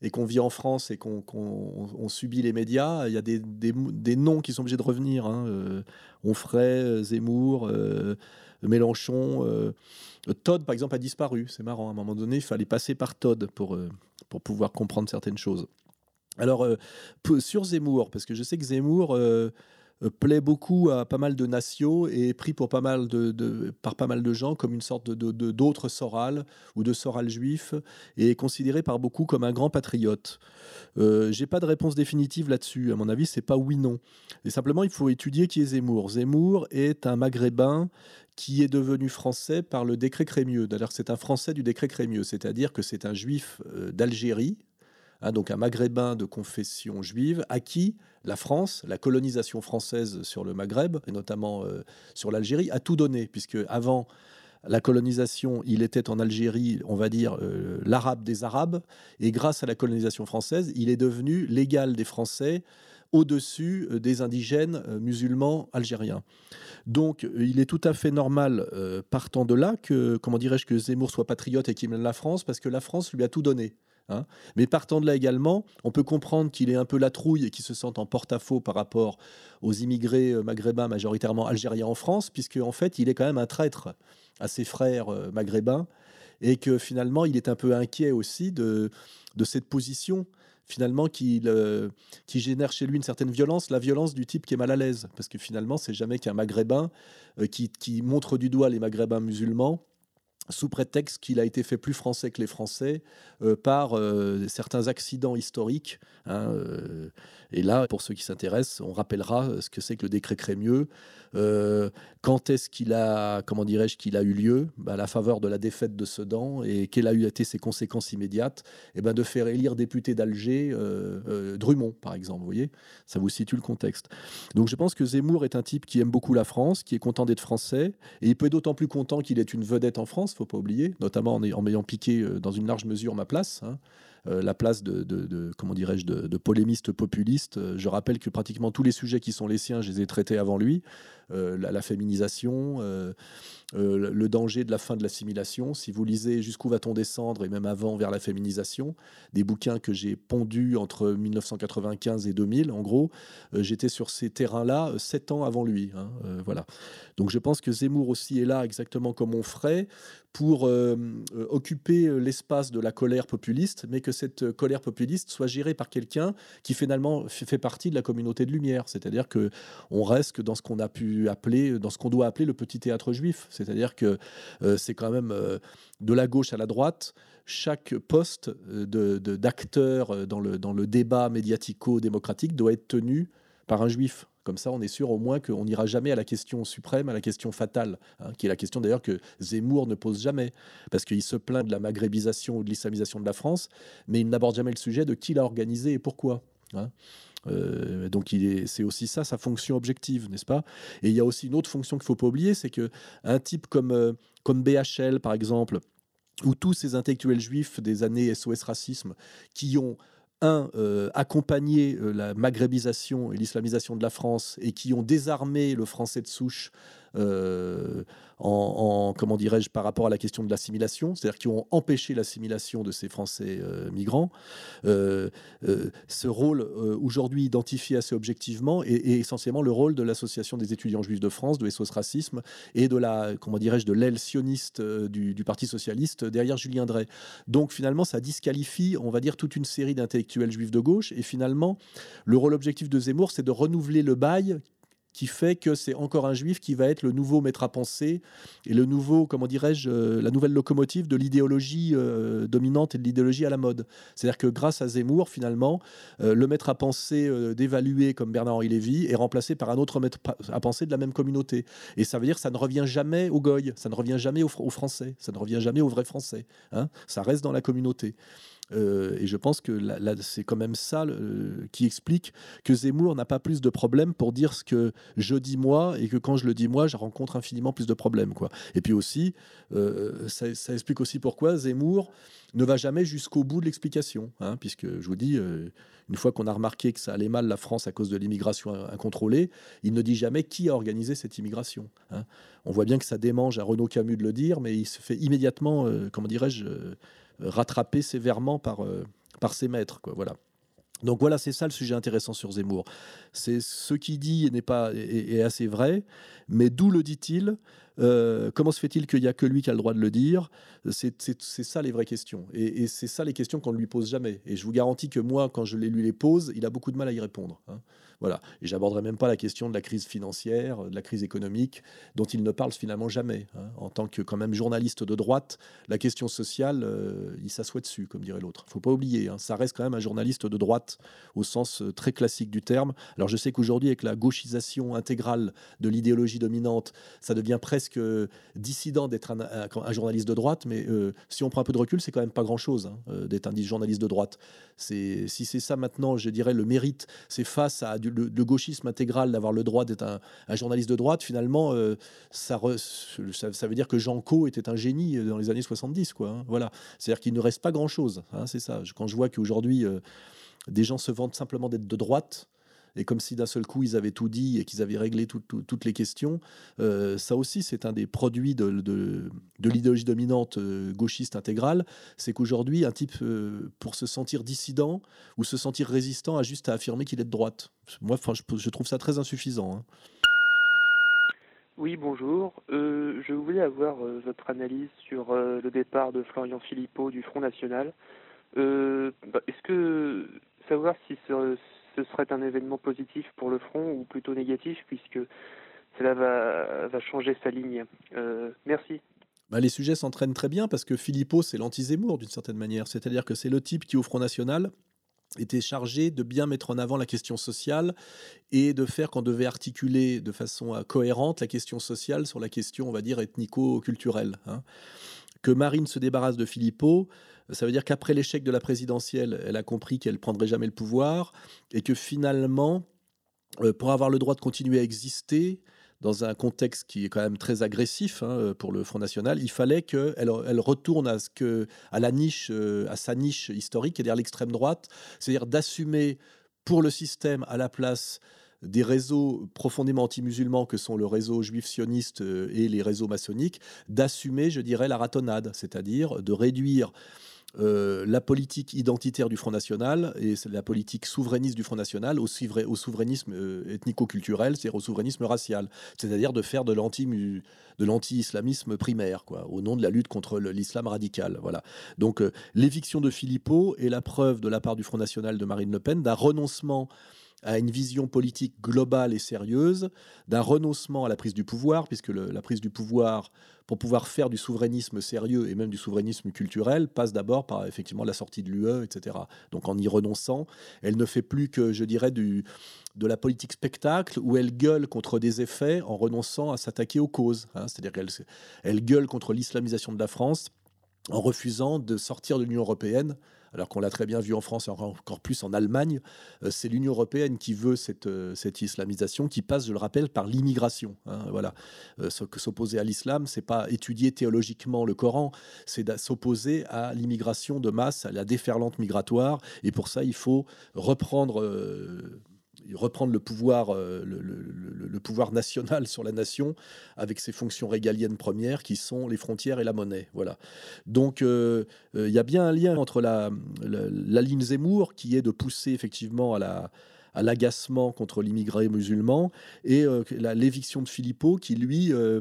et qu'on vit en France et qu'on subit les médias, il y a des, des, noms qui sont obligés de revenir. Hein. Euh, Onfray, euh, Zemmour, euh, Mélenchon. Todd, par exemple, a disparu. C'est marrant. À un moment donné, il fallait passer par Todd pour, pour pouvoir comprendre certaines choses. Alors, sur Zemmour, parce que je sais que Zemmour plaît beaucoup à pas mal de nations et est pris pour pas mal de, par pas mal de gens comme une sorte de, d'autres Soral ou de Soral juif et est considéré par beaucoup comme un grand patriote. Euh, j'ai pas de réponse définitive là-dessus. À mon avis, c'est pas oui-non. Et simplement, il faut étudier qui est Zemmour. Zemmour est un maghrébin qui est devenu français par le décret Crémieux. D'ailleurs, c'est un français du décret Crémieux, c'est-à-dire que c'est un juif euh, d'Algérie, hein, donc un maghrébin de confession juive, à qui la France, la colonisation française sur le Maghreb, et notamment euh, sur l'Algérie, a tout donné, puisque avant la colonisation, il était en Algérie, on va dire, euh, l'arabe des Arabes, et grâce à la colonisation française, il est devenu l'égal des Français au-dessus euh, des indigènes musulmans algériens. Donc, il est tout à fait normal, partant de là, que, comment dirais-je, que Zemmour soit patriote et qu'il mène la France, parce que la France lui a tout donné. Hein. Mais partant de là également, on peut comprendre qu'il est un peu la trouille et qu'il se sente en porte-à-faux par rapport aux immigrés euh, maghrébins, majoritairement algériens en France, puisque en fait, il est quand même un traître à ses frères euh, maghrébins et que finalement, il est un peu inquiet aussi de, cette position finalement qui, qui génère chez lui une certaine violence, la violence du type qui est mal à l'aise, parce que finalement, c'est jamais qu'un maghrébin euh, qui montre du doigt les maghrébins musulmans sous prétexte qu'il a été fait plus français que les Français euh, par euh, certains accidents historiques, hein, euh, Et là, pour ceux qui s'intéressent, on rappellera ce que c'est que le décret Crémieux, euh, quand est-ce qu'il a, comment dirais-je, qu'il a eu lieu? Bah, à la faveur de la défaite de Sedan et quelles a eu été ses conséquences immédiates? Eh ben, De faire élire député d'Alger euh, euh, Drummond, par exemple. Vous voyez? Ça vous situe le contexte. Donc je pense que Zemmour est un type qui aime beaucoup la France, qui est content d'être français et il peut être d'autant plus content qu'il est une vedette en France, faut pas oublier, notamment en, m'ayant piqué dans une large mesure ma place. Hein. La place de, comment dirais-je de, polémiste populiste. Je rappelle que pratiquement tous les sujets qui sont les siens, je les ai traités avant lui. Euh, la, féminisation, euh, euh, le danger de la fin de l'assimilation. Si vous lisez Jusqu'où va-t-on descendre et même avant vers la féminisation, des bouquins que j'ai pondus entre 1995 et 2000, en gros, j'étais sur ces terrains-là sept ans avant lui. Hein, voilà. Donc je pense que Zemmour aussi est là exactement comme on ferait pour occuper l'espace de la colère populiste, mais que cette colère populiste soit gérée par quelqu'un qui finalement fait partie de la communauté de lumière. C'est-à-dire que on reste dans ce qu'on a pu appeler, dans ce qu'on doit appeler le petit théâtre juif. C'est-à-dire que euh, c'est quand même euh, de la gauche à la droite, chaque poste euh, d'acteur de, dans, le, dans le débat médiatico-démocratique doit être tenu par un juif. Comme ça, on est sûr au moins qu'on n'ira jamais à la question suprême, à la question fatale, hein, qui est la question d'ailleurs que Zemmour ne pose jamais, parce qu'il se plaint de la maghrébisation ou de l'islamisation de la France, mais il n'aborde jamais le sujet de qui l'a organisé et pourquoi. Hein. Euh, donc c'est aussi ça sa fonction objective, n'est-ce pas? Et il y a aussi une autre fonction qu'il ne faut pas oublier, c'est que un type comme, euh, comme BHL par exemple, ou tous ces intellectuels juifs des années SOS racisme qui ont un, euh, accompagné la maghrébisation et l'islamisation de la France et qui ont désarmé le français de souche euh, en, comment dirais-je, par rapport à la question de l'assimilation, c'est-à-dire qui ont empêché l'assimilation de ces Français euh, migrants. Euh, ce rôle aujourd'hui identifié assez objectivement est, essentiellement le rôle de l'association des étudiants juifs de France, de SOS Racisme et de la, comment dirais-je, de l'aile sioniste du, du, Parti socialiste derrière Julien Drey. Donc finalement, ça disqualifie, on va dire, toute une série d'intellectuels juifs de gauche. Et finalement, le rôle objectif de Zemmour, c'est de renouveler le bail qui fait que c'est encore un juif qui va être le nouveau maître à penser et le nouveau, comment dirais-je, euh, la nouvelle locomotive de l'idéologie euh, dominante et de l'idéologie à la mode. C'est-à-dire que grâce à Zemmour, finalement, euh, le maître à penser d'évaluer comme Bernard-Henri Lévy est remplacé par un autre maître à penser de la même communauté. Et ça veut dire que ça ne revient jamais au goy, ça ne revient jamais aux, Français, ça ne revient jamais aux vrais Français. Hein ça reste dans la communauté. Euh, et je pense que c'est quand même ça qui explique que Zemmour n'a pas plus de problèmes pour dire ce que je dis moi et que quand je le dis moi, je rencontre infiniment plus de problèmes. Quoi. Et puis aussi, euh, ça, explique aussi pourquoi Zemmour ne va jamais jusqu'au bout de l'explication. Hein, puisque je vous dis, euh, une fois qu'on a remarqué que ça allait mal la France à cause de l'immigration incontrôlée, il ne dit jamais qui a organisé cette immigration. Hein. On voit bien que ça démange à Renaud Camus de le dire, mais il se fait immédiatement, comment dirais-je, rattrapé sévèrement par, euh, par ses maîtres. Quoi, voilà. Donc voilà, c'est ça le sujet intéressant sur Zemmour. C'est ce qu'il dit n'est pas est, assez vrai, mais d'où le dit-il euh, Comment se fait-il qu'il n'y a que lui qui a le droit de le dire? C'est ça les vraies questions. Et, c'est ça les questions qu'on ne lui pose jamais. Et je vous garantis que moi, quand je lui les pose, il a beaucoup de mal à y répondre. Hein. Voilà. Et j'aborderai même pas la question de la crise financière, de la crise économique, dont il ne parle finalement jamais. Hein. En tant que quand même journaliste de droite, la question sociale, euh, il s'assoit dessus, comme dirait l'autre. Faut pas oublier, hein, ça reste quand même un journaliste de droite au sens euh, très classique du terme. Alors je sais qu'aujourd'hui, avec la gauchisation intégrale de l'idéologie dominante, ça devient presque euh, dissident d'être un, journaliste de droite, mais si on prend un peu de recul, c'est quand même pas grand-chose hein, d'être un journaliste de droite. Si c'est ça maintenant, je dirais, le mérite, c'est face à du le, gauchisme intégral d'avoir le droit d'être un, journaliste de droite, finalement, euh, ça, ça, veut dire que Jean Co était un génie euh, dans les années 70. Quoi, hein. voilà. C'est-à-dire qu'il ne reste pas grand-chose. Hein, c'est ça. Quand je vois qu'aujourd'hui, euh, des gens se vantent simplement d'être de droite, et comme si d'un seul coup ils avaient tout dit et qu'ils avaient réglé toutes les questions. Euh, ça aussi, c'est un des produits de, l'idéologie dominante euh, gauchiste intégrale. C'est qu'aujourd'hui, un type, euh, pour se sentir dissident ou se sentir résistant, a juste à affirmer qu'il est de droite. Moi, je, je trouve ça très insuffisant. Hein. Oui, bonjour. je voulais avoir votre analyse sur le départ de Florian Philippot du Front National. Bah, est-ce que savoir si ce, ce serait un événement positif pour le front ou plutôt négatif puisque cela va, changer sa ligne. Euh, merci. Bah, les sujets s'entraînent très bien parce que Philippot, c'est l'anti-Zemmour d'une certaine manière. C'est-à-dire que c'est le type qui, au Front National, était chargé de bien mettre en avant la question sociale et de faire qu'on devait articuler de façon euh, cohérente la question sociale sur la question, on va dire, ethnico-culturelle. Hein. Que Marine se débarrasse de Philippot, ça veut dire qu'après l'échec de la présidentielle, elle a compris qu'elle prendrait jamais le pouvoir et que finalement, euh, pour avoir le droit de continuer à exister, dans un contexte qui est quand même très agressif hein, pour le Front National, il fallait qu'elle elle retourne à la niche, euh, à sa niche historique, c'est-à-dire l'extrême droite, c'est-à-dire d'assumer pour le système à la place des réseaux profondément anti-musulmans que sont le réseau juif sioniste euh, et les réseaux maçonniques, d'assumer, je dirais, la ratonnade, c'est-à-dire de réduire euh, la politique identitaire du Front National et la politique souverainiste du Front National au, souverainisme euh, ethnico-culturel, c'est-à-dire au souverainisme racial, c'est-à-dire de faire de l'anti-islamisme primaire, au nom de la lutte contre l'islam radical. Voilà. Donc l'éviction de Philippot est la preuve de la part du Front National de Marine Le Pen d'un renoncement à une vision politique globale et sérieuse, d'un renoncement à la prise du pouvoir, puisque la prise du pouvoir, pour pouvoir faire du souverainisme sérieux et même du souverainisme culturel, passe d'abord par effectivement la sortie de l'UE, etc. Donc en y renonçant, elle ne fait plus que, je dirais, de la politique spectacle où elle gueule contre des effets en renonçant à s'attaquer aux causes. Hein. C'est-à-dire qu'elle elle gueule contre l'islamisation de la France en refusant de sortir de l'Union européenne alors qu'on l'a très bien vu en France et encore plus en Allemagne, euh, c'est l'Union européenne qui veut cette, euh, cette, islamisation qui passe, je le rappelle, par l'immigration. Hein, voilà, euh, s'opposer à l'islam, c'est pas étudier théologiquement le Coran, c'est s'opposer à l'immigration de masse, à la déferlante migratoire, et pour ça, il faut reprendre reprendre le pouvoir, euh, le, pouvoir national sur la nation avec ses fonctions régaliennes premières qui sont les frontières et la monnaie. Voilà. Donc euh, euh, il y a bien un lien entre la, la, ligne Zemmour qui est de pousser effectivement à la à l'agacement contre l'immigré musulman, et euh, l'éviction de Philippot, qui lui, euh,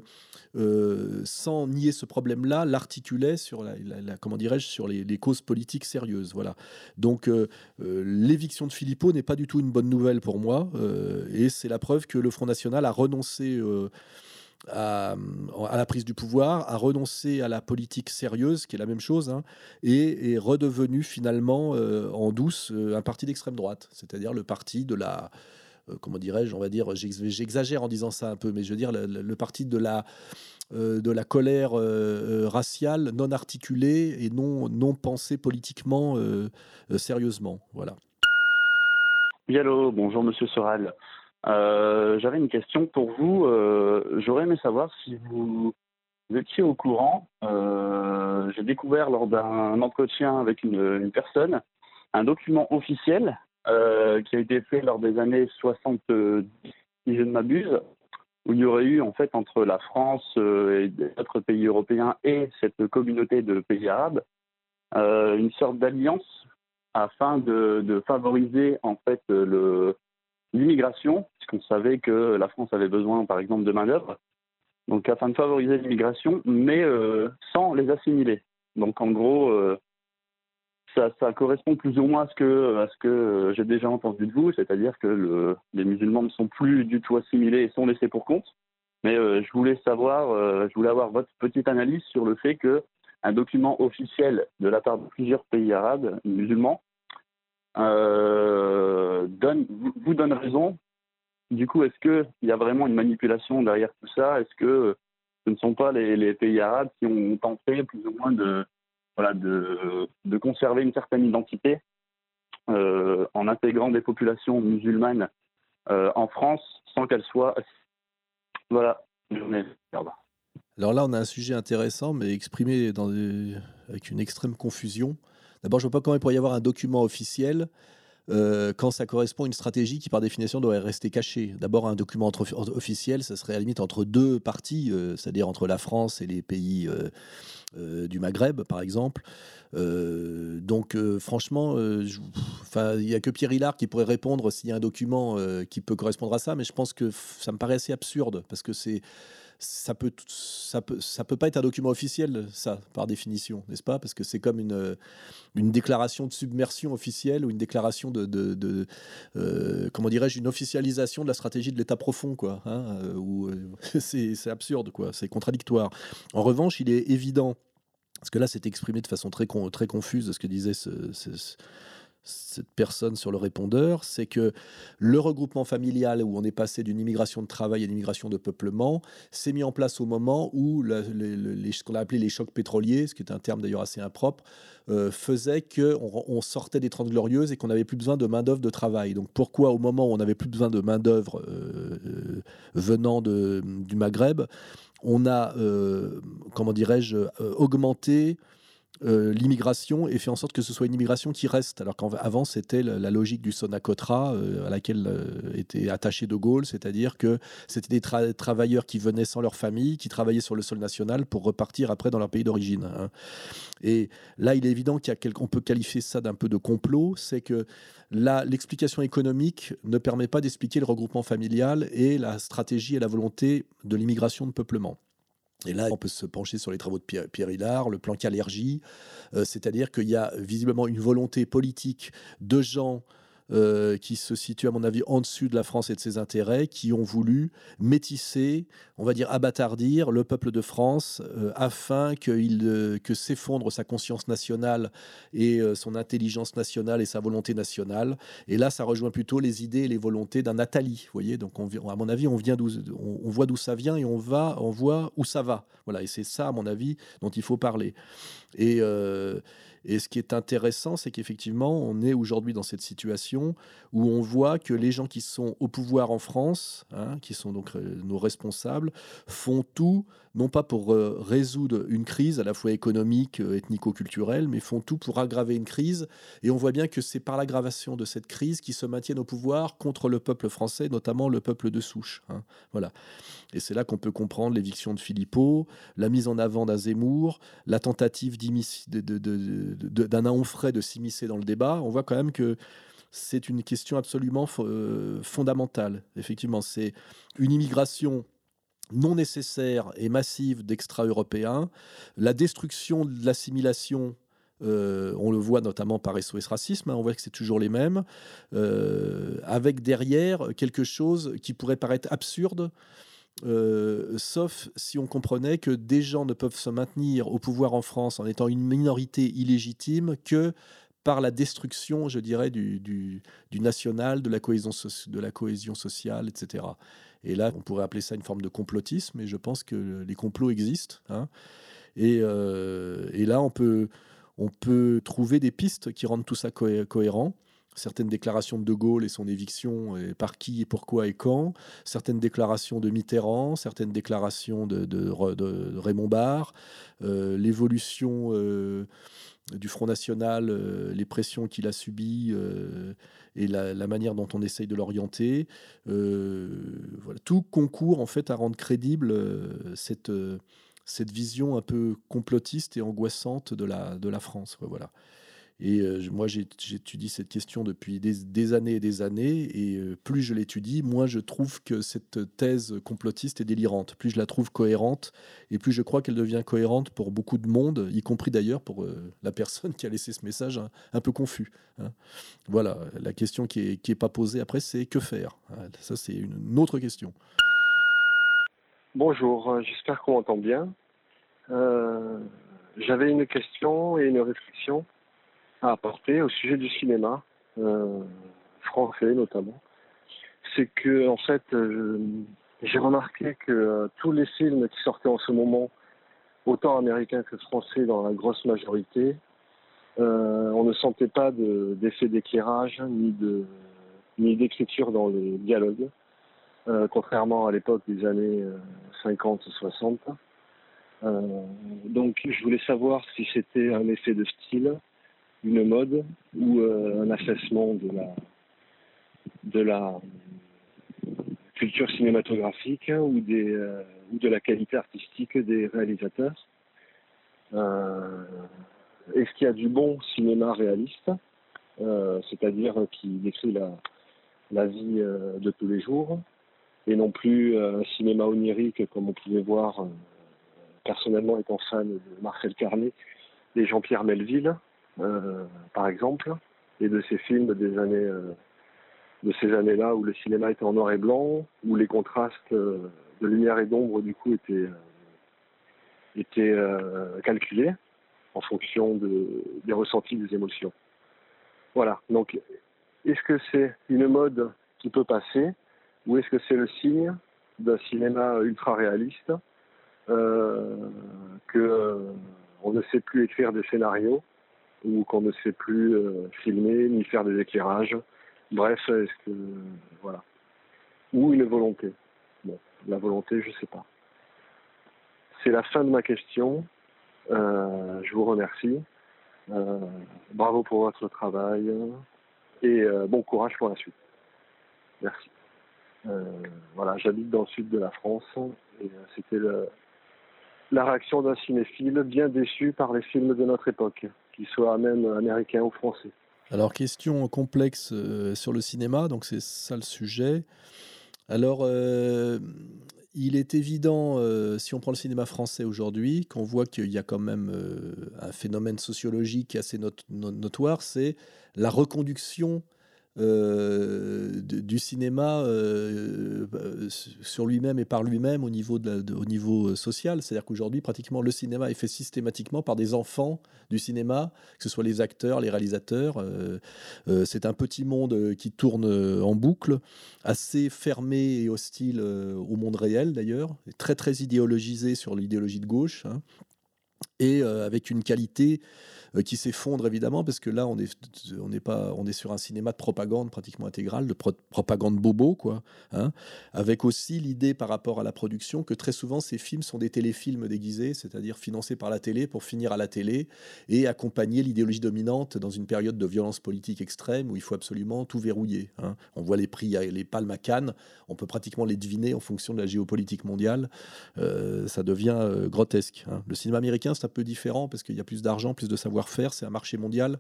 euh, sans nier ce problème-là, l'articulait sur la, comment dirais-je, sur les, causes politiques sérieuses. Voilà. Donc l'éviction de Philippot n'est pas du tout une bonne nouvelle pour moi, et c'est la preuve que le Front National a renoncé à, la prise du pouvoir, a renoncé à la politique sérieuse, qui est la même chose, hein, et est redevenu finalement euh, en douce euh, un parti d'extrême droite, c'est-à-dire le parti de la, euh, comment dirais-je, on va dire, j'exagère en disant ça un peu, mais je veux dire le, parti de la, de la colère raciale non articulée et non, non pensée politiquement sérieusement. Voilà. Oui, allô, bonjour Monsieur Soral. Euh, j'avais une question pour vous. Euh, j'aurais aimé savoir si vous, étiez au courant. Euh, j'ai découvert lors d'un entretien avec une, personne un document officiel qui a été fait lors des années 70, si je ne m'abuse, où il y aurait eu en fait entre la France et d'autres pays européens et cette communauté de pays arabes une sorte d'alliance afin de, de, favoriser en fait le, l'immigration, puisqu'on savait que la France avait besoin, par exemple, de main-d'œuvre, donc afin de favoriser l'immigration, mais euh, sans les assimiler. Donc en gros, euh, ça, correspond plus ou moins à ce que, j'ai déjà entendu de vous, c'est-à-dire que le, les musulmans ne sont plus du tout assimilés et sont laissés pour compte. Mais euh, je voulais savoir, je voulais avoir votre petite analyse sur le fait que un document officiel de la part de plusieurs pays arabes musulmans donne, vous donne raison. Du coup, est-ce qu'il y a vraiment une manipulation derrière tout ça? Est-ce que ce ne sont pas les, pays arabes qui ont tenté plus ou moins de, conserver une certaine identité euh, en intégrant des populations musulmanes euh, en France sans qu'elles soient... Voilà. Alors là, on a un sujet intéressant, mais exprimé avec une extrême confusion. D'abord, je ne vois pas comment il pourrait y avoir un document officiel euh, quand ça correspond à une stratégie qui, par définition, doit rester cachée. D'abord, un document officiel, ça serait à la limite entre deux parties, euh, c'est-à-dire entre la France et les pays euh, du Maghreb, par exemple. donc, franchement, il n'y a que Pierre Hillard qui pourrait répondre s'il y a un document qui peut correspondre à ça, mais je pense que ça me paraît assez absurde parce que c'est ça peut, ça peut, ça peut pas être un document officiel, ça, par définition, n'est-ce pas? Parce que c'est comme une, une déclaration de submersion officielle ou une déclaration de, euh, comment dirais-je, une officialisation de la stratégie de l'État profond, quoi. Hein, euh, euh, c'est absurde, quoi. C'est contradictoire. En revanche, il est évident, parce que là, c'est exprimé de façon très, très confuse, ce que disait ce cette personne sur le répondeur, c'est que le regroupement familial où on est passé d'une immigration de travail à une immigration de peuplement s'est mis en place au moment où ce qu'on a appelé les chocs pétroliers, ce qui est un terme d'ailleurs assez impropre, euh, faisait qu'on on sortait des Trente Glorieuses et qu'on n'avait plus besoin de main-d'œuvre de travail. Donc pourquoi au moment où on n'avait plus besoin de main-d'œuvre euh, euh, venant du Maghreb, on a, comment dirais-je, augmenté euh, l'immigration et fait en sorte que ce soit une immigration qui reste. Alors qu'avant, c'était la, logique du Sonacotra euh, à laquelle euh, était attaché De Gaulle, c'est-à-dire que c'était des travailleurs qui venaient sans leur famille, qui travaillaient sur le sol national pour repartir après dans leur pays d'origine. Hein. Et là, il est évident qu'on peut qualifier ça d'un peu de complot, c'est que l'explication économique ne permet pas d'expliquer le regroupement familial et la stratégie et la volonté de l'immigration de peuplement. Et là, on peut se pencher sur les travaux de Pierre, Pierre Hillard, le plan Calergie, euh, c'est-à-dire qu'il y a visiblement une volonté politique de gens euh, qui se situent, à mon avis, en dessus de la France et de ses intérêts, qui ont voulu métisser, on va dire abattardir le peuple de France euh, afin il, que s'effondre sa conscience nationale et son intelligence nationale et sa volonté nationale. Et là, ça rejoint plutôt les idées et les volontés d'un Nathalie. Vous voyez, donc on, à mon avis, on, vient on, on voit d'où ça vient et on va, on voit où ça va. Voilà, et c'est ça, à mon avis, dont il faut parler. Et et ce qui est intéressant, c'est qu'effectivement, on est aujourd'hui dans cette situation où on voit que les gens qui sont au pouvoir en France, hein, qui sont donc euh, nos responsables, font tout non pas pour euh, résoudre une crise à la fois économique, euh, ethnico-culturelle, mais font tout pour aggraver une crise. Et on voit bien que c'est par l'aggravation de cette crise qu'ils se maintiennent au pouvoir contre le peuple français, notamment le peuple de souche. Hein. Voilà. Et c'est là qu'on peut comprendre l'éviction de Philippot, la mise en avant d'un Zemmour, la tentative d'un Aon frais de s'immiscer dans le débat. On voit quand même que c'est une question absolument euh, fondamentale. Effectivement, c'est une immigration non nécessaire et massive d'extra-européens, la destruction de l'assimilation euh, on le voit notamment par SOS Racisme, hein, on voit que c'est toujours les mêmes, euh, avec derrière quelque chose qui pourrait paraître absurde, euh, sauf si on comprenait que des gens ne peuvent se maintenir au pouvoir en France en étant une minorité illégitime que par la destruction, je dirais, du, national, de la cohésion sociale, etc. Et là, on pourrait appeler ça une forme de complotisme, et je pense que les complots existent. Hein. Et, euh, et, là, on peut, on peut trouver des pistes qui rendent tout ça cohérent certaines déclarations de De Gaulle et son éviction, par qui et pourquoi et quand, certaines déclarations de Mitterrand, certaines déclarations de, Raymond Barre, euh, l'évolution euh, du Front National, les pressions qu'il a subies et la, manière dont on essaye de l'orienter. voilà. Tout concourt en fait à rendre crédible cette, cette vision un peu complotiste et angoissante de la, de la France. Voilà. Et euh, moi, j'étudie cette question depuis des, années et des années, et euh, plus je l'étudie, moins je trouve que cette thèse complotiste est délirante. Plus je la trouve cohérente, et plus je crois qu'elle devient cohérente pour beaucoup de monde, y compris d'ailleurs pour euh, la personne qui a laissé ce message un, peu confus. Hein. Voilà, la question qui n'est est pas posée après, c'est que faire hein. Ça, c'est une, autre question. Bonjour, j'espère qu'on m'entend bien. J'avais une question et une réflexion à apporter au sujet du cinéma, euh, français notamment, c'est que en fait, euh, j'ai remarqué que euh, tous les films qui sortaient en ce moment, autant américains que français dans la grosse majorité, on ne sentait pas d'effet d'éclairage ni de ni d'écriture dans les dialogues, contrairement à l'époque des années 50 60. donc je voulais savoir si c'était un effet de style une mode ou euh, un affaissement de la, culture cinématographique ou, des, euh, ou de la qualité artistique des réalisateurs. Euh, est-ce qu'il y a du bon cinéma réaliste, c'est-à-dire qui décrit la, la vie de tous les jours, et non plus un cinéma onirique comme on pouvait voir personnellement étant fan de Marcel Carnet et Jean-Pierre Melville, par exemple, et de ces films des années, euh, de ces années-là où le cinéma était en noir et blanc, où les contrastes euh, de lumière et d'ombre du coup étaient, étaient calculés en fonction de, des ressentis des émotions. Voilà. Donc, est-ce que c'est une mode qui peut passer ou est-ce que c'est le signe d'un cinéma ultra réaliste euh, que euh, on ne sait plus écrire des scénarios ou qu'on ne sait plus euh, filmer ni faire des éclairages. Bref, est-ce que voilà ou une volonté. Bon, la volonté, je sais pas. C'est la fin de ma question. Euh, je vous remercie. Euh, bravo pour votre travail et bon courage pour la suite. Merci. Voilà, j'habite dans le sud de la France c'était la réaction d'un cinéphile bien déçu par les films de notre époque, qu'ils soient même américains ou français. Alors, question complexe euh, sur le cinéma, donc c'est ça le sujet. Alors, euh, il est évident, euh, si on prend le cinéma français aujourd'hui, qu'on voit qu'il y a quand même un phénomène sociologique assez not- no- notoire, c'est la reconduction euh, du cinéma euh, euh, sur lui-même et par lui-même au niveau, euh, social. C'est-à-dire qu'aujourd'hui, pratiquement, le cinéma est fait systématiquement par des enfants du cinéma, que ce soit les acteurs, les réalisateurs. c'est un petit monde qui tourne en boucle, assez fermé et hostile au monde réel d'ailleurs, très très idéologisé sur l'idéologie de gauche. hein et euh, avec une qualité euh, qui s'effondre évidemment parce que là on est pas on est sur un cinéma de propagande pratiquement intégrale de pro- propagande bobo quoi hein, avec aussi l'idée par rapport à la production que très souvent ces films sont des téléfilms déguisés c'est-à-dire financés par la télé pour finir à la télé et accompagner l'idéologie dominante dans une période de violence politique extrême où il faut absolument tout verrouiller hein. on voit les prix les palmes à Cannes on peut pratiquement les deviner en fonction de la géopolitique mondiale euh, ça devient grotesque. hein. Le cinéma américain, c'est un peu différent parce qu'il y a plus d'argent, plus de savoir-faire, c'est un marché mondial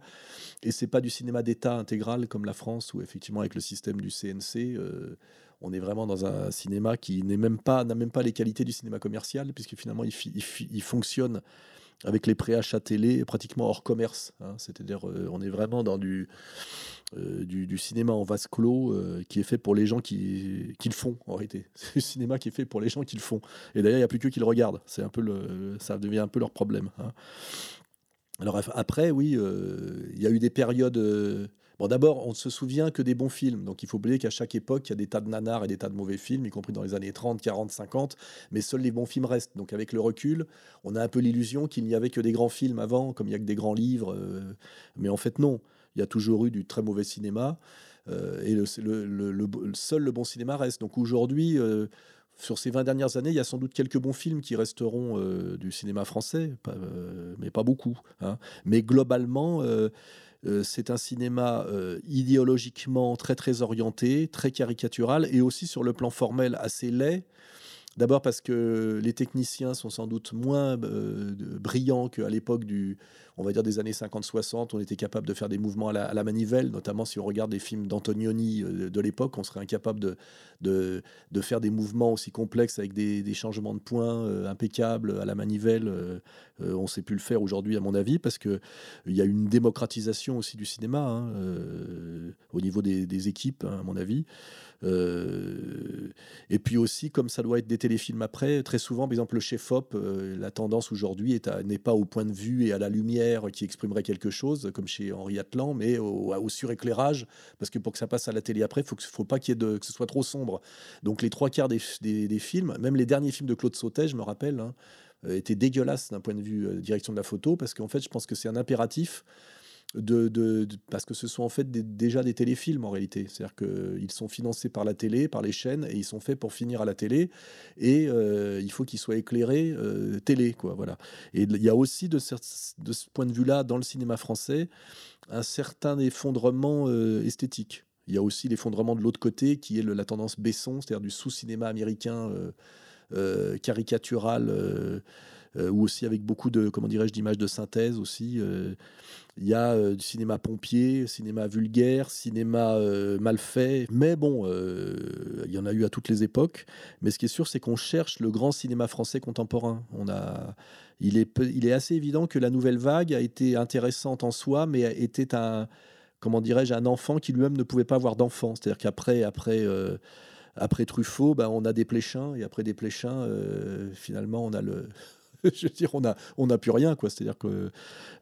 et c'est pas du cinéma d'État intégral comme la France où effectivement avec le système du CNC, euh, on est vraiment dans un cinéma qui n'est même pas n'a même pas les qualités du cinéma commercial puisque finalement il, fonctionne avec les préachats télé pratiquement hors commerce. hein. C'est-à-dire euh, on est vraiment dans du euh, du, du cinéma en vase clos euh, qui est fait pour les gens qui, qui le font en réalité. C'est le cinéma qui est fait pour les gens qui le font. Et d'ailleurs, il n'y a plus que qui le regardent. C'est un peu le, ça devient un peu leur problème. hein. Alors après, oui, euh, il y a eu des périodes. Bon, d'abord, on ne se souvient que des bons films. Donc, il faut oublier qu'à chaque époque, il y a des tas de nanars et des tas de mauvais films, y compris dans les années 30, 40, 50. Mais seuls les bons films restent. Donc, avec le recul, on a un peu l'illusion qu'il n'y avait que des grands films avant, comme il y a que des grands livres. euh, mais en fait, non. Il y a toujours eu du très mauvais cinéma. euh, et le, seul le bon cinéma reste. Donc, aujourd'hui. euh, sur ces 20 dernières années, il y a sans doute quelques bons films qui resteront du cinéma français, mais pas beaucoup. hein. Mais globalement, c'est un cinéma euh, idéologiquement très très orienté, très caricatural, et aussi sur le plan formel assez laid. D'abord parce que les techniciens sont sans doute moins euh, brillants qu'à l'époque du, on va dire des années 50-60. On était capable de faire des mouvements à la, manivelle, notamment si on regarde des films d'Antonioni euh, de l'époque, on serait incapable de, de, faire des mouvements aussi complexes avec des, changements de points euh, impeccables à la manivelle. on ne sait plus le faire aujourd'hui, à mon avis, parce que il y a une démocratisation aussi du cinéma hein, au niveau des, des équipes, hein, à mon avis. Euh, et puis aussi, comme ça doit être des téléfilms après, très souvent, par exemple, le chef-op, euh, la tendance aujourd'hui n'est pas au point de vue et à la lumière qui exprimerait quelque chose, comme chez Henri Atlan, mais au, suréclairage, parce que pour que ça passe à la télé après, il faut, faut pas qu'il que ce soit trop sombre. Donc les trois quarts des films, même les derniers films de Claude Sautet, je me rappelle, hein, euh, étaient dégueulasses d'un point de vue euh, direction de la photo, parce qu'en fait, je pense que c'est un impératif de, parce que ce sont en fait déjà des téléfilms en réalité. C'est-à-dire qu'ils sont financés par la télé, par les chaînes, et ils sont faits pour finir à la télé. Et euh, il faut qu'ils soient éclairés euh, télé, quoi. Voilà. Et il y a aussi de, ce point de vue-là, dans le cinéma français, un certain effondrement euh, esthétique. Il y a aussi l'effondrement de l'autre côté, qui est la tendance Besson, c'est-à-dire du sous-cinéma américain euh, euh, caricatural, euh, euh, ou aussi avec beaucoup de, comment dirais-je, d'images de synthèse aussi. euh, il y a euh, du cinéma pompier, cinéma vulgaire, cinéma euh, mal fait. Mais bon, euh, il y en a eu à toutes les époques. Mais ce qui est sûr, c'est qu'on cherche le grand cinéma français contemporain. On a, il, est, il est assez évident que la nouvelle vague a été intéressante en soi, mais était un, comment dirais-je, un enfant qui lui-même ne pouvait pas avoir d'enfant. C'est-à-dire qu'après, après, euh, Truffaut, ben, on a des Pléchins, et après des Pléchins, euh, finalement, on a le je veux dire, on n'a plus rien, quoi. C'est-à-dire que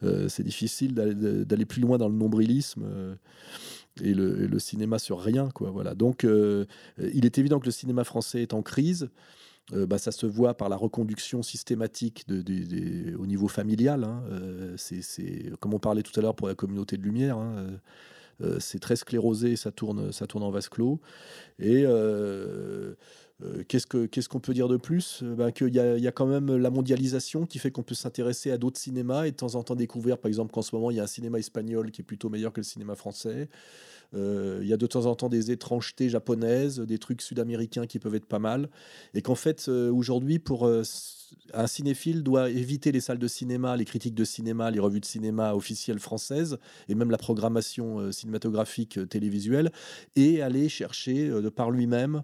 euh, c'est difficile d'aller plus loin dans le nombrilisme. Euh, et, le, cinéma sur rien, quoi. Voilà. Donc, euh, il est évident que le cinéma français est en crise. bah, ça se voit par la reconduction systématique au niveau familial. Hein. c'est comme on parlait tout à l'heure pour la communauté de lumière. Hein. c'est très sclérosé, ça tourne, ça tourne en vase clos. Et euh, qu'est-ce qu'on peut dire de plus? Bah, Qu'il y, y, a quand même la mondialisation qui fait qu'on peut s'intéresser à d'autres cinémas et de temps en temps découvrir, par exemple, qu'en ce moment, il y a un cinéma espagnol qui est plutôt meilleur que le cinéma français. Euh, il y a de temps en temps des étrangetés japonaises, des trucs sud-américains qui peuvent être pas mal. Et qu'en fait, aujourd'hui, pour un cinéphile doit éviter les salles de cinéma, les critiques de cinéma, les revues de cinéma officielles françaises et même la programmation cinématographique télévisuelle et aller chercher de par lui-même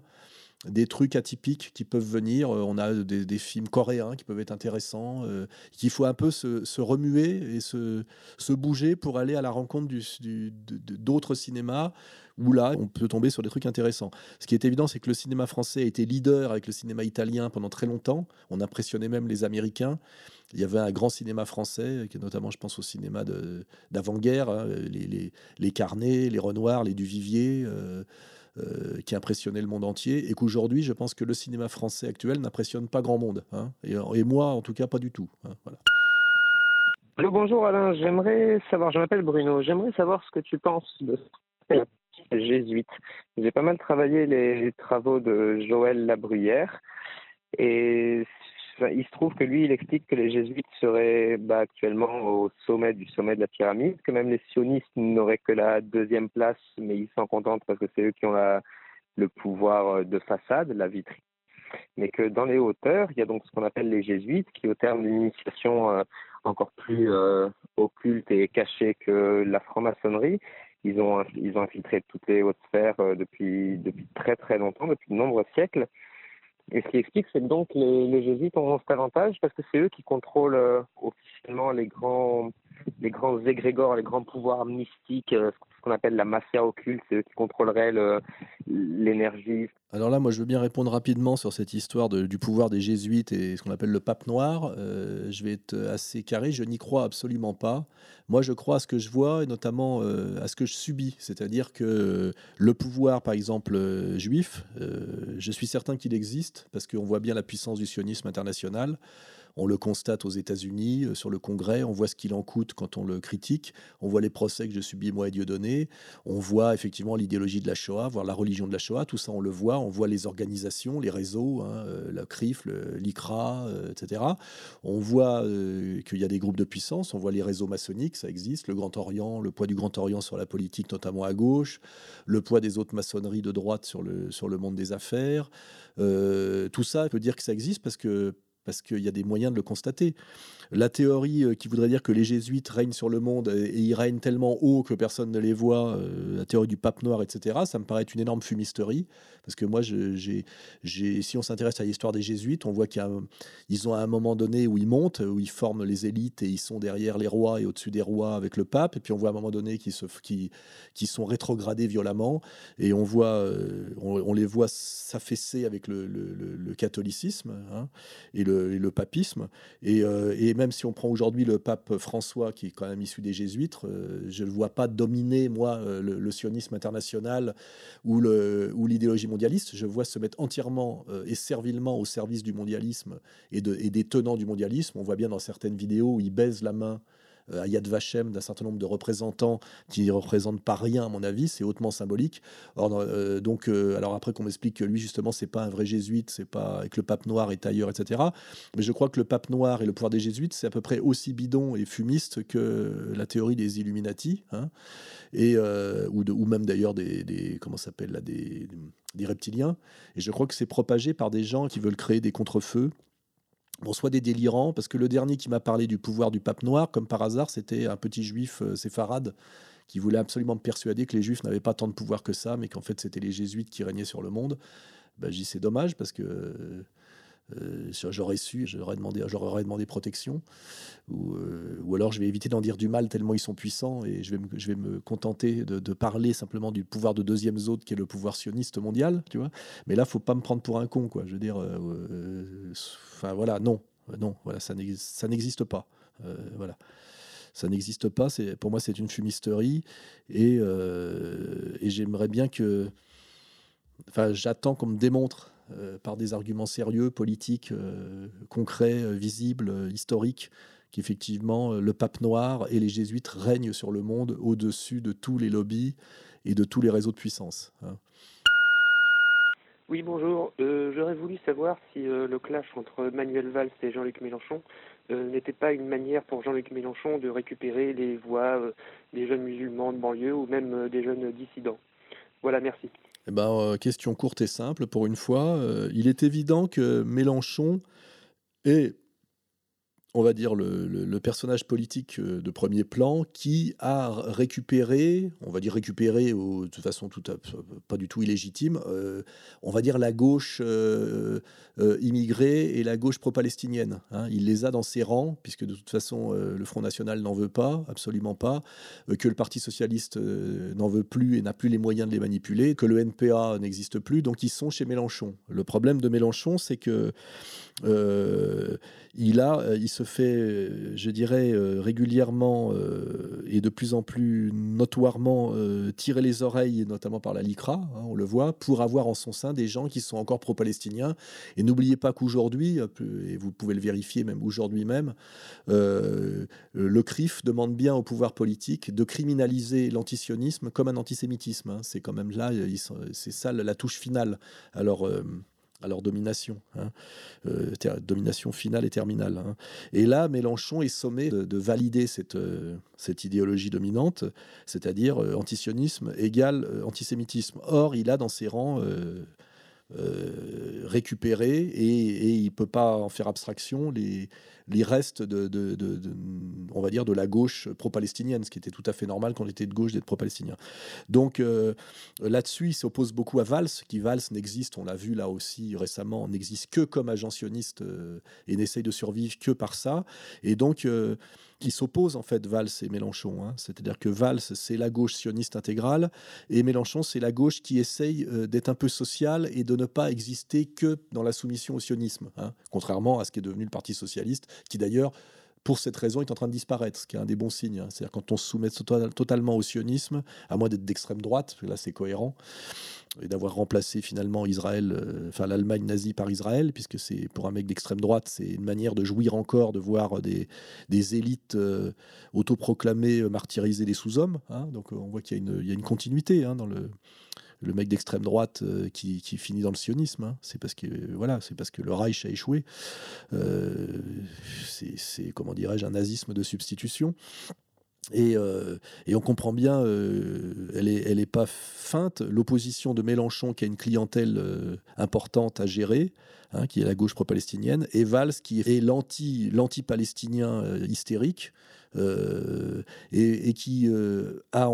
des trucs atypiques qui peuvent venir. Euh, on a des, films coréens qui peuvent être intéressants, euh, qu'il faut un peu se, remuer et se, bouger pour aller à la rencontre d'autres cinémas où là, on peut tomber sur des trucs intéressants. Ce qui est évident, c'est que le cinéma français a été leader avec le cinéma italien pendant très longtemps. On impressionnait même les Américains. Il y avait un grand cinéma français, notamment, je pense, au cinéma d'avant-guerre, hein, les, les, Carnets, les Renoirs, les Duvivier. Euh, euh, qui impressionnait le monde entier, et qu'aujourd'hui, je pense que le cinéma français actuel n'impressionne pas grand monde. Hein. et, moi, en tout cas, pas du tout. Hein, voilà. bonjour Alain, j'aimerais savoir, je m'appelle Bruno, j'aimerais savoir ce que tu penses de jésuite. J'ai pas mal travaillé les travaux de Joël Labruyère et il se trouve que lui, il explique que les jésuites seraient bah, actuellement au sommet du sommet de la pyramide, que même les sionistes n'auraient que la deuxième place, mais ils s'en contentent parce que c'est eux qui ont le pouvoir de façade, la vitrine. Mais que dans les hauteurs, il y a donc ce qu'on appelle les jésuites, qui au terme d'une initiation euh, encore plus euh, occulte et cachée que la franc-maçonnerie, ils ont, infiltré toutes les hautes sphères euh, depuis très très longtemps, depuis de nombreux siècles. Et ce qui explique, c'est donc les, les, jésuites ont cet avantage parce que c'est eux qui contrôlent euh, officiellement les grands, les grands égrégores, les grands pouvoirs mystiques, euh, ce qu'on appelle la mafia occulte, c'est eux qui contrôleraient l'énergie. Alors là, moi, je veux bien répondre rapidement sur cette histoire du pouvoir des jésuites et ce qu'on appelle le pape noir. Euh, je vais être assez carré, je n'y crois absolument pas. Moi, je crois à ce que je vois et notamment à ce que je subis. C'est-à-dire que le pouvoir, par exemple, juif, je suis certain qu'il existe parce qu'on voit bien la puissance du sionisme international. On le constate aux États-Unis, euh, sur le Congrès, on voit ce qu'il en coûte quand on le critique, on voit les procès que je subis moi et Dieudonné, on voit effectivement l'idéologie de la Shoah, voire la religion de la Shoah, tout ça on le voit, on voit les organisations, les réseaux, hein, euh, la CRIF, l'ICRA, euh, etc. On voit qu'il y a des groupes de puissance, on voit les réseaux maçonniques, ça existe, le Grand Orient, le poids du Grand Orient sur la politique, notamment à gauche, le poids des autres maçonneries de droite sur le, sur le monde des affaires. tout ça, peut dire que ça existe parce que parce qu'il y a des moyens de le constater. La théorie euh, qui voudrait dire que les jésuites règnent sur le monde et ils règnent tellement haut que personne ne les voit, euh, la théorie du pape noir, etc., ça me paraît une énorme fumisterie. Parce que moi, si on s'intéresse à l'histoire des jésuites, on voit qu'ils ont à un moment donné où ils montent, où ils forment les élites et ils sont derrière les rois et au-dessus des rois avec le pape. Et puis on voit à un moment donné qu'ils, sont rétrogradés violemment. Et euh, on, les voit s'affaisser avec le, le, catholicisme hein, et, le, le, papisme. Et, et même si on prend aujourd'hui le pape François, qui est quand même issu des jésuites, euh, je ne le vois pas dominer, moi, euh, le, sionisme international ou l'idéologie mondialiste. Je vois se mettre entièrement euh, et servilement au service du mondialisme et, de, et des tenants du mondialisme. On voit bien dans certaines vidéos où il baise la main à Yad Vashem d'un certain nombre de représentants qui ne représentent pas rien, à mon avis, c'est hautement symbolique. Or, euh, donc, euh, alors après qu'on m'explique que lui, justement, c'est pas un vrai jésuite, c'est pas que le pape noir est ailleurs, etc. Mais je crois que le pape noir et le pouvoir des jésuites, c'est à peu près aussi bidon et fumiste que la théorie des Illuminati, hein, et, euh, ou, même d'ailleurs des, comment s'appelle là, des, des reptiliens. Et je crois que c'est propagé par des gens qui veulent créer des contrefeux bon, soit des délirants, parce que le dernier qui m'a parlé du pouvoir du pape noir, comme par hasard, c'était un petit juif euh, séfarade qui voulait absolument me persuader que les juifs n'avaient pas tant de pouvoir que ça, mais qu'en fait c'était les jésuites qui régnaient sur le monde. Ben, dis c'est dommage parce que euh, euh, j'aurais su, j'aurais demandé, j'aurais demandé protection, ou, ou, alors je vais éviter d'en dire du mal tellement ils sont puissants et je vais me, je vais me contenter de, parler simplement du pouvoir de deuxième zone qui est le pouvoir sioniste mondial, tu vois. Mais là, faut pas me prendre pour un con, quoi. Je veux dire, enfin voilà, non. non, voilà, ça n'existe pas. voilà ça n'existe pas. Pour moi c'est une fumisterie et, et j'aimerais bien que, enfin, j'attends qu'on me démontre par des arguments sérieux, politiques, concrets, visibles, historiques, qu'effectivement le pape noir et les jésuites règnent sur le monde au-dessus de tous les lobbies et de tous les réseaux de puissance. Hein. Oui, bonjour. Euh, j'aurais voulu savoir si euh, le clash entre Manuel Valls et Jean-Luc Mélenchon euh, n'était pas une manière pour Jean-Luc Mélenchon de récupérer les voix des jeunes musulmans de banlieue ou même des jeunes dissidents. Voilà, merci. Eh ben, question courte et simple pour une fois. il est évident que Mélenchon est on va dire, le, personnage politique euh, de premier plan qui a récupéré, on va dire récupéré de toute façon tout pas du tout illégitime, euh, on va dire la gauche euh, immigrée et la gauche pro-palestinienne. Hein. Il les a dans ses rangs, puisque de toute façon le Front National n'en veut pas, absolument pas, que le Parti Socialiste n'en veut plus et n'a plus les moyens de les manipuler, que le NPA n'existe plus, donc ils sont chez Mélenchon. Le problème de Mélenchon, c'est que il, a, il se fait, euh, je dirais, euh, régulièrement et de plus en plus notoirement tirer les oreilles, notamment par la LICRA, hein, on le voit, pour avoir en son sein des gens qui sont encore pro-palestiniens. Et n'oubliez pas qu'aujourd'hui, et vous pouvez le vérifier même aujourd'hui même, le CRIF demande bien au pouvoir politique de criminaliser l'antisionisme comme un antisémitisme. Hein. C'est quand même là, c'est ça la touche finale. Alors, à leur domination, hein. euh, domination finale et terminale. Hein. Et là, Mélenchon est sommé de, valider cette, euh, cette idéologie dominante, c'est-à-dire euh, antisionisme égale antisémitisme. Or, il a dans ses rangs récupéré et, et il ne peut pas en faire abstraction les, les restes de, on va dire, de la gauche pro-palestinienne, ce qui était tout à fait normal quand on était de gauche d'être pro-palestinien. Donc euh, là-dessus, il s'oppose beaucoup à Valls, qui Valls n'existe, on l'a vu là aussi récemment, n'existe que comme agent sioniste euh, et n'essaye de survivre que par ça. Et donc, euh, qui s'opposent en fait Valls et Mélenchon. Hein. C'est-à-dire que Valls, c'est la gauche sioniste intégrale et Mélenchon, c'est la gauche qui essaye euh, d'être un peu sociale et de ne pas exister que dans la soumission au sionisme, hein. contrairement à ce qui est devenu le Parti socialiste, qui d'ailleurs pour cette raison, est en train de disparaître, ce qui est un des bons signes. Hein. C'est-à-dire quand on se soumet totalement au sionisme, à moins d'être d'extrême droite, là c'est cohérent, et d'avoir remplacé finalement Israël, euh, l'Allemagne nazie par Israël, puisque c'est pour un mec d'extrême droite, c'est une manière de jouir encore de voir des, élites euh, autoproclamées euh, martyriser des sous-hommes. Hein. Donc on voit qu'il y, y, a une continuité hein, dans le, le mec d'extrême droite qui, qui, finit dans le sionisme. Hein. C'est parce que voilà, c'est parce que le Reich a échoué. c'est comment dirais-je un nazisme de substitution. Euh, et, on comprend bien, euh, elle n'est est pas feinte, l'opposition de Mélenchon qui a une clientèle euh, importante à gérer, hein, qui est la gauche pro-palestinienne, et Valls qui est l'anti-palestinien hystérique, et, qui a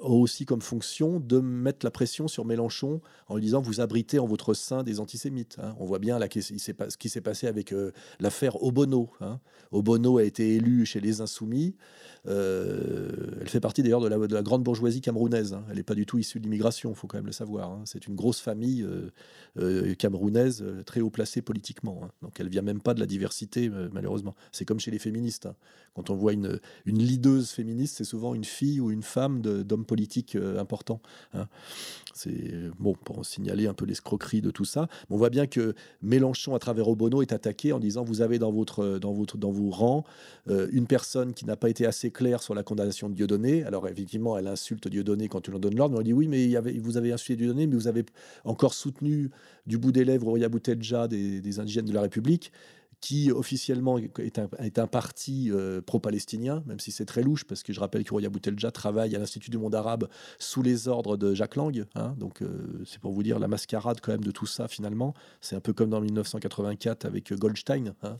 aussi comme fonction de mettre la pression sur Mélenchon en lui disant vous abritez en votre sein des antisémites. Hein. On voit bien là, ce qui s'est passé avec l'affaire Obono. Hein. Obono a été élu chez les Insoumis. Euh, elle fait partie d'ailleurs de la, grande bourgeoisie camerounaise. Hein. Elle n'est pas du tout issue de l'immigration, il faut quand même le savoir. C'est une grosse famille euh, euh, camerounaise très haut placée politiquement. Donc elle vient même pas de la diversité, malheureusement. C'est comme chez les féministes. Quand on voit une, une leaduse féministe, c'est souvent une fille ou une femme d'homme politique important. C'est bon pour signaler un peu l'escroquerie de tout ça. on voit bien que Mélenchon, à travers Obono, est attaqué en disant vous avez dans votre dans votre dans vos rangs une personne qui n'a pas été assez clair sur la condamnation de Dieudonné. Alors effectivement, elle insulte Dieudonné quand tu lui donne l'ordre, on dit oui, mais il y avait, vous avez insulté Dieudonné, mais vous avez encore soutenu du bout des lèvres Roya Boutelja des, des indigènes de la République qui officiellement est un, parti euh, pro-palestinien, même si c'est très louche, parce que je rappelle que Roya Boutelja travaille à l'Institut du monde arabe sous les ordres de Jacques Lang. Hein, donc euh, c'est pour vous dire la mascarade quand même de tout ça finalement. C'est un peu comme dans 1984 avec Goldstein. Hein,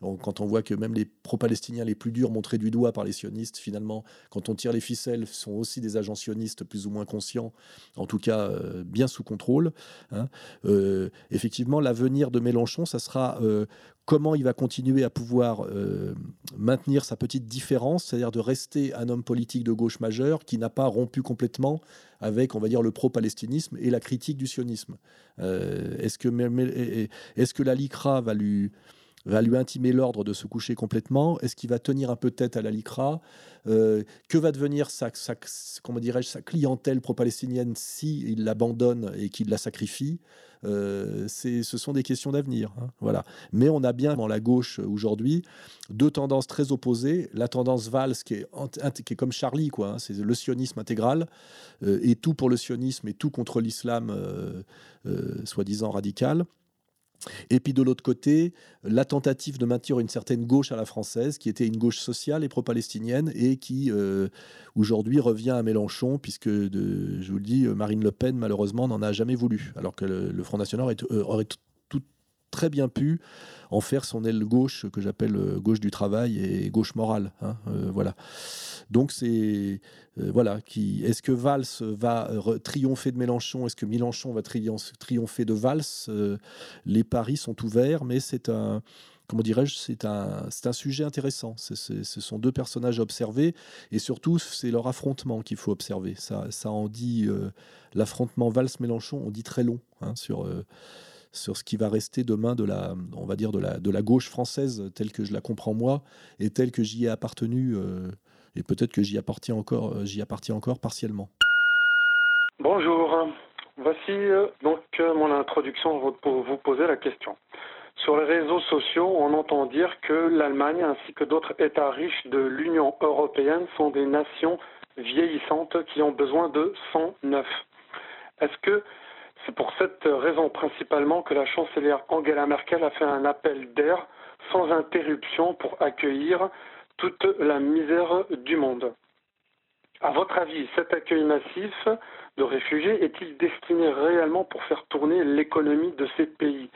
quand on voit que même les pro-palestiniens les plus durs montrés du doigt par les sionistes, finalement, quand on tire les ficelles, sont aussi des agents sionistes plus ou moins conscients, en tout cas euh, bien sous contrôle. Hein. Euh, effectivement, l'avenir de Mélenchon, ça sera euh, comment il va continuer à pouvoir maintenir sa petite différence, c'est-à-dire de rester un homme politique de gauche majeur qui n'a pas rompu complètement avec, on va dire, le pro-palestinisme et la critique du sionisme. est-ce que, est-ce que la LICRA va lui va lui intimer l'ordre de se coucher complètement? Est-ce qu'il va tenir un peu tête à la LICRA? Euh, Que va devenir sa, clientèle pro-palestinienne s'il il l'abandonne et qu'il la sacrifie? Euh, ce sont des questions d'avenir. Hein, voilà. Mais on a bien dans la gauche aujourd'hui deux tendances très opposées. La tendance Valls, qui est, qui est comme Charlie, quoi, hein, c'est le sionisme intégral, euh, et tout pour le sionisme et tout contre l'islam, soi-disant radical. Et puis de l'autre côté, la tentative de maintenir une certaine gauche à la française, qui était une gauche sociale et pro-palestinienne, et qui euh, aujourd'hui revient à Mélenchon, puisque, je vous le dis, Marine Le Pen, malheureusement, n'en a jamais voulu, alors que le, Front National aurait, euh, aurait très bien pu en faire son aile gauche, que j'appelle euh, gauche du travail et gauche morale. Hein, voilà. Donc c'est euh, voilà qui est-ce que Valls va triompher de Mélenchon Est-ce que Mélenchon va triompher de Valls euh, Les paris sont ouverts, mais c'est un comment dirais-je, c'est un, un sujet intéressant. ce sont deux personnages à observer et surtout, c'est leur affrontement qu'il faut observer. Ça, ça en dit, euh, l'affrontement Valls-Mélenchon, on dit très long hein, sur, sur ce qui va rester demain de la, on va dire, de la, de la gauche française telle que je la comprends moi et telle que j'y ai appartenu et peut-être que j'y appartiens encore, euh, j'y appartiens encore partiellement. Bonjour, voici euh, donc euh, mon introduction pour vous poser la question. Sur les réseaux sociaux, on entend dire que l'Allemagne ainsi que d'autres États riches de l'Union européenne sont des nations vieillissantes qui ont besoin de sang neuf. Est-ce que c'est pour cette raison principalement que la chancelière Angela Merkel a fait un appel d'air sans interruption pour accueillir toute la misère du monde. À votre avis, cet accueil massif de réfugiés est-il destiné réellement pour faire tourner l'économie de ces pays,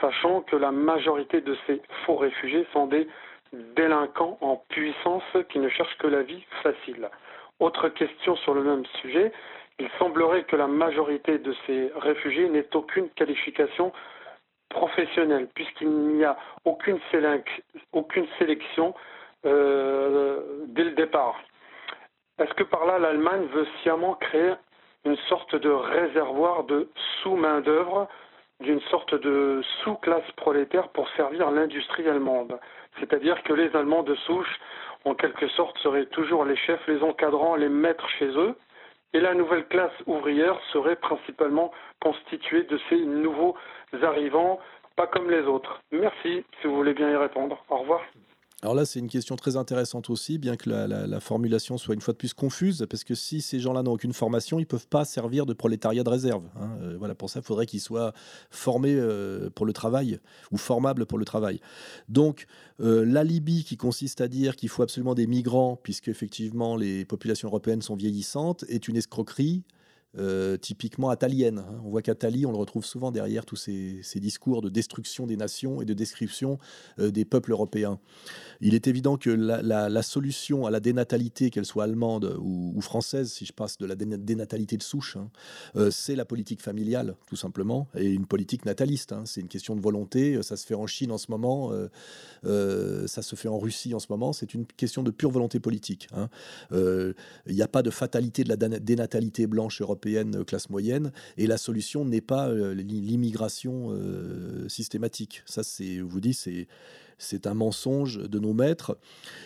sachant que la majorité de ces faux réfugiés sont des délinquants en puissance qui ne cherchent que la vie facile? Autre question sur le même sujet, il semblerait que la majorité de ces réfugiés n'ait aucune qualification professionnelle, puisqu'il n'y a aucune, sélection euh, dès le départ. Est-ce que par là, l'Allemagne veut sciemment créer une sorte de réservoir de sous-main-d'œuvre, d'une sorte de sous-classe prolétaire pour servir l'industrie allemande? C'est-à-dire que les Allemands de souche, en quelque sorte, seraient toujours les chefs, les encadrants, les maîtres chez eux, et la nouvelle classe ouvrière serait principalement constituée de ces nouveaux arrivants, pas comme les autres. Merci, si vous voulez bien y répondre. Au revoir. Alors là, c'est une question très intéressante aussi, bien que la, formulation soit une fois de plus confuse, parce que si ces gens-là n'ont aucune formation, ils ne peuvent pas servir de prolétariat de réserve. Hein. Euh, voilà, pour ça, il faudrait qu'ils soient formés euh, pour le travail ou formables pour le travail. Donc, euh, l'alibi qui consiste à dire qu'il faut absolument des migrants, puisque effectivement les populations européennes sont vieillissantes, est une escroquerie. Euh, typiquement atalienne. Hein. On voit qu'Atali, on le retrouve souvent derrière tous ces, discours de destruction des nations et de description euh, des peuples européens. Il est évident que la, solution à la dénatalité, qu'elle soit allemande ou, française, si je passe de la dénatalité de souche, hein, euh, c'est la politique familiale, tout simplement, et une politique nataliste. Hein. C'est une question de volonté. Ça se fait en Chine en ce moment, ça se fait en Russie en ce moment. C'est une question de pure volonté politique. Il n'y a pas de fatalité de la dénatalité blanche européenne euh, classe moyenne, et la solution n'est pas euh, l'immigration euh, systématique. Ça, c'est, vous dis, c'est c'est un mensonge de nos maîtres.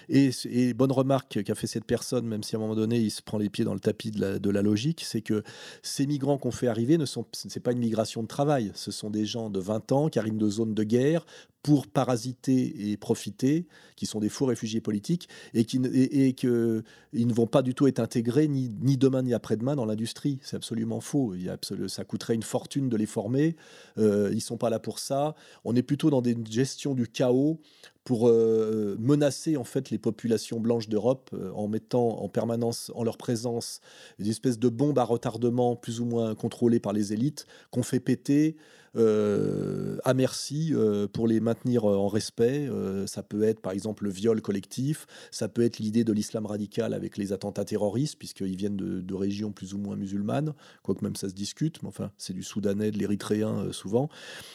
Et, bonne remarque qu'a fait cette personne, même si à un moment donné il se prend les pieds dans le tapis de la, de la logique, c'est que ces migrants qu'on fait arriver ne sont, pas une migration de travail. Ce sont des gens de 20 ans qui arrivent de zones de guerre pour parasiter et profiter, qui sont des faux réfugiés politiques, et qui et, que ils ne vont pas du tout être intégrés ni, ni demain ni après-demain dans l'industrie. C'est absolument faux. Il y a ça coûterait une fortune de les former. Euh, ils sont pas là pour ça. On est plutôt dans des gestions du chaos pour euh, menacer en fait les populations blanches d'Europe euh, en mettant en permanence en leur présence des espèces de bombes à retardement plus ou moins contrôlées par les élites qu'on fait péter à merci euh, pour les maintenir euh, en respect. ça peut être par exemple le viol collectif, ça peut être l'idée de l'islam radical avec les attentats terroristes, puisqu'ils viennent de, régions plus ou moins musulmanes, quoique même ça se discute, mais enfin c'est du soudanais, de l'érythréen souvent.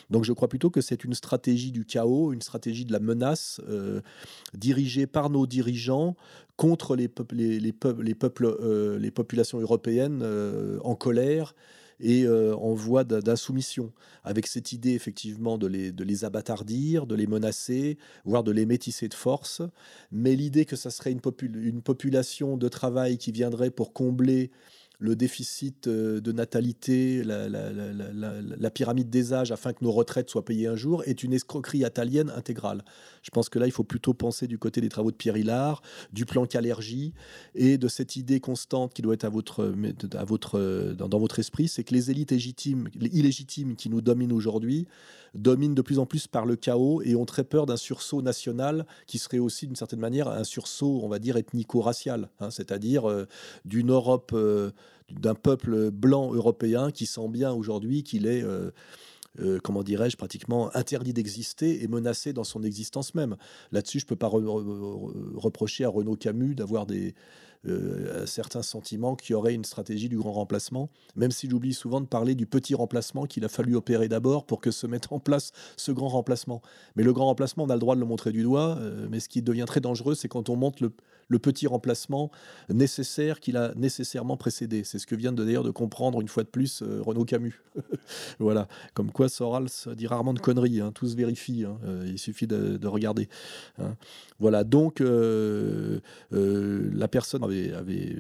Donc je crois plutôt que c'est une stratégie du chaos, une stratégie de la menace dirigée par nos dirigeants contre les, peuples, les, peuples, les, peuples, les populations européennes en colère et en voie d'insoumission, avec cette idée effectivement de les, de les abattardir, de les menacer, voire de les métisser de force. Mais l'idée que ça serait une population de travail qui viendrait pour combler le déficit euh, de natalité, la, pyramide des âges afin que nos retraites soient payées un jour est une escroquerie italienne intégrale. Je pense que là, il faut plutôt penser du côté des travaux de Pierre Hillard, du plan Calergie et de cette idée constante qui doit être à votre, à votre, dans, votre esprit, c'est que les élites légitimes, illégitimes qui nous dominent aujourd'hui dominent de plus en plus par le chaos et ont très peur d'un sursaut national qui serait aussi d'une certaine manière un sursaut, on va dire, ethnico-racial, hein, c'est-à-dire euh, d'une Europe euh, d'un peuple blanc européen qui sent bien aujourd'hui qu'il est, euh, euh, comment dirais-je, pratiquement interdit d'exister et menacé dans son existence même. Là-dessus, je ne peux pas reprocher à Renaud Camus d'avoir des, euh, certains sentiments qu'il y aurait une stratégie du grand remplacement, même s'il oublie souvent de parler du petit remplacement qu'il a fallu opérer d'abord pour que se mette en place ce grand remplacement. Mais le grand remplacement, on a le droit de le montrer du doigt, mais ce qui devient très dangereux, c'est quand on montre le, petit remplacement nécessaire qu'il a nécessairement précédé. C'est ce que vient de, d'ailleurs de comprendre une fois de plus euh, Renaud Camus. voilà, comme quoi Soral dit rarement de conneries, hein. tout se vérifie, hein. il suffit de, regarder. Hein. Voilà, donc la personne avait,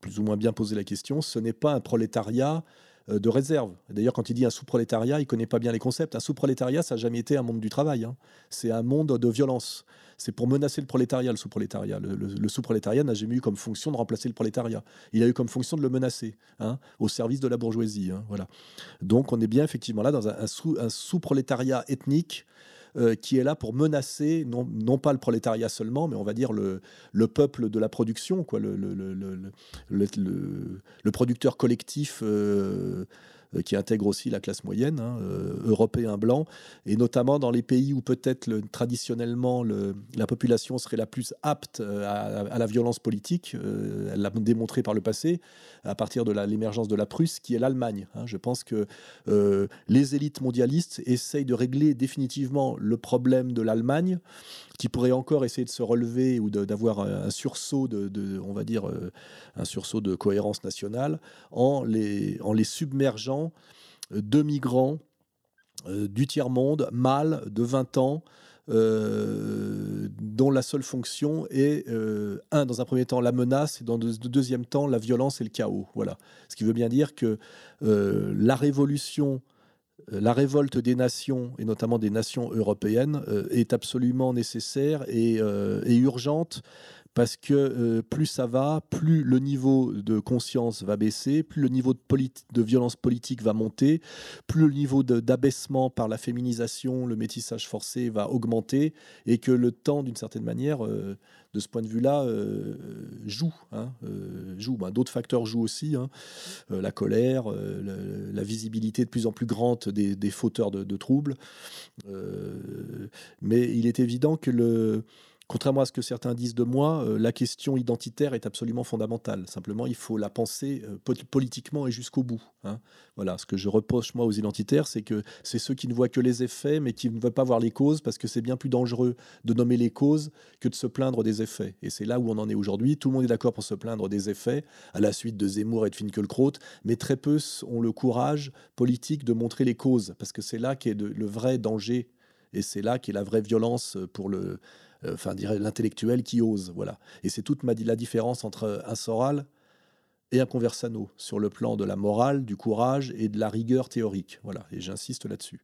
plus ou moins bien posé la question, ce n'est pas un prolétariat euh, de réserve. D'ailleurs, quand il dit un sous-prolétariat, il connaît pas bien les concepts. Un sous-prolétariat, ça n'a jamais été un monde du travail. Hein. C'est un monde de violence. C'est pour menacer le prolétariat, le sous-prolétariat. Le, sous-prolétariat n'a jamais eu comme fonction de remplacer le prolétariat. Il a eu comme fonction de le menacer, hein, au service de la bourgeoisie. Hein, voilà. Donc, on est bien effectivement là dans un, sous-prolétariat ethnique euh, qui est là pour menacer non, pas le prolétariat seulement, mais on va dire le, le peuple de la production, quoi, le, producteur collectif. Euh, qui intègre aussi la classe moyenne, hein, euh, européen et notamment dans les pays où peut-être traditionnellement le, la population serait la plus apte euh, à, la violence politique. elle l'a démontré par le passé, à partir de l'émergence de la Prusse, qui est l'Allemagne. Hein. Je pense que les élites mondialistes essayent de régler définitivement le problème de l'Allemagne, qui pourrait encore essayer de se relever ou d'avoir un sursaut de, de, on va dire, un sursaut de cohérence nationale en les, en les submergeant euh, deux migrants euh, du tiers-monde, mâles de 20 ans, euh, dont la seule fonction est, un, dans un premier temps, la menace, et dans le deuxième temps, la violence et le chaos. Voilà. Ce qui veut bien dire que la révolution, la révolte des nations, et notamment des nations européennes, est absolument nécessaire et urgente parce que euh, plus ça va, plus le niveau de conscience va baisser, plus le niveau de, violence politique va monter, plus le niveau d'abaissement par la féminisation, le métissage forcé va augmenter, et que le temps, d'une certaine manière, euh, de ce point de vue-là, euh, joue. Hein, joue. Ben, d'autres facteurs jouent aussi, hein, la colère, la visibilité de plus en plus grande des, fauteurs de troubles. mais il est évident que le Contrairement à ce que certains disent de moi, euh, la question identitaire est absolument fondamentale. Simplement, il faut la penser euh, politiquement et jusqu'au bout. Hein. Voilà, ce que je reproche moi aux identitaires, c'est que c'est ceux qui ne voient que les effets, mais qui ne veulent pas voir les causes, parce que c'est bien plus dangereux de nommer les causes que de se plaindre des effets. Et c'est là où on en est aujourd'hui. Tout le monde est d'accord pour se plaindre des effets, à la suite de Zemmour et de Finkielkraut, mais très peu ont le courage politique de montrer les causes, parce que c'est là qu'est le vrai danger, et c'est là qu'est la vraie violence pour le enfin, dirais l'intellectuel qui ose. Voilà. Et c'est toute la différence entre un Soral et un Conversano sur le plan de la morale, du courage et de la rigueur théorique. Voilà. Et j'insiste là-dessus.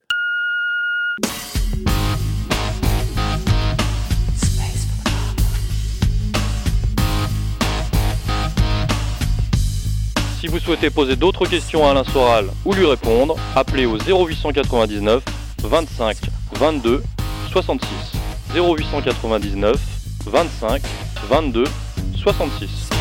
Si vous souhaitez poser d'autres questions à Alain Soral ou lui répondre, appelez au 0899 25 22 66. 0899 25 22 66.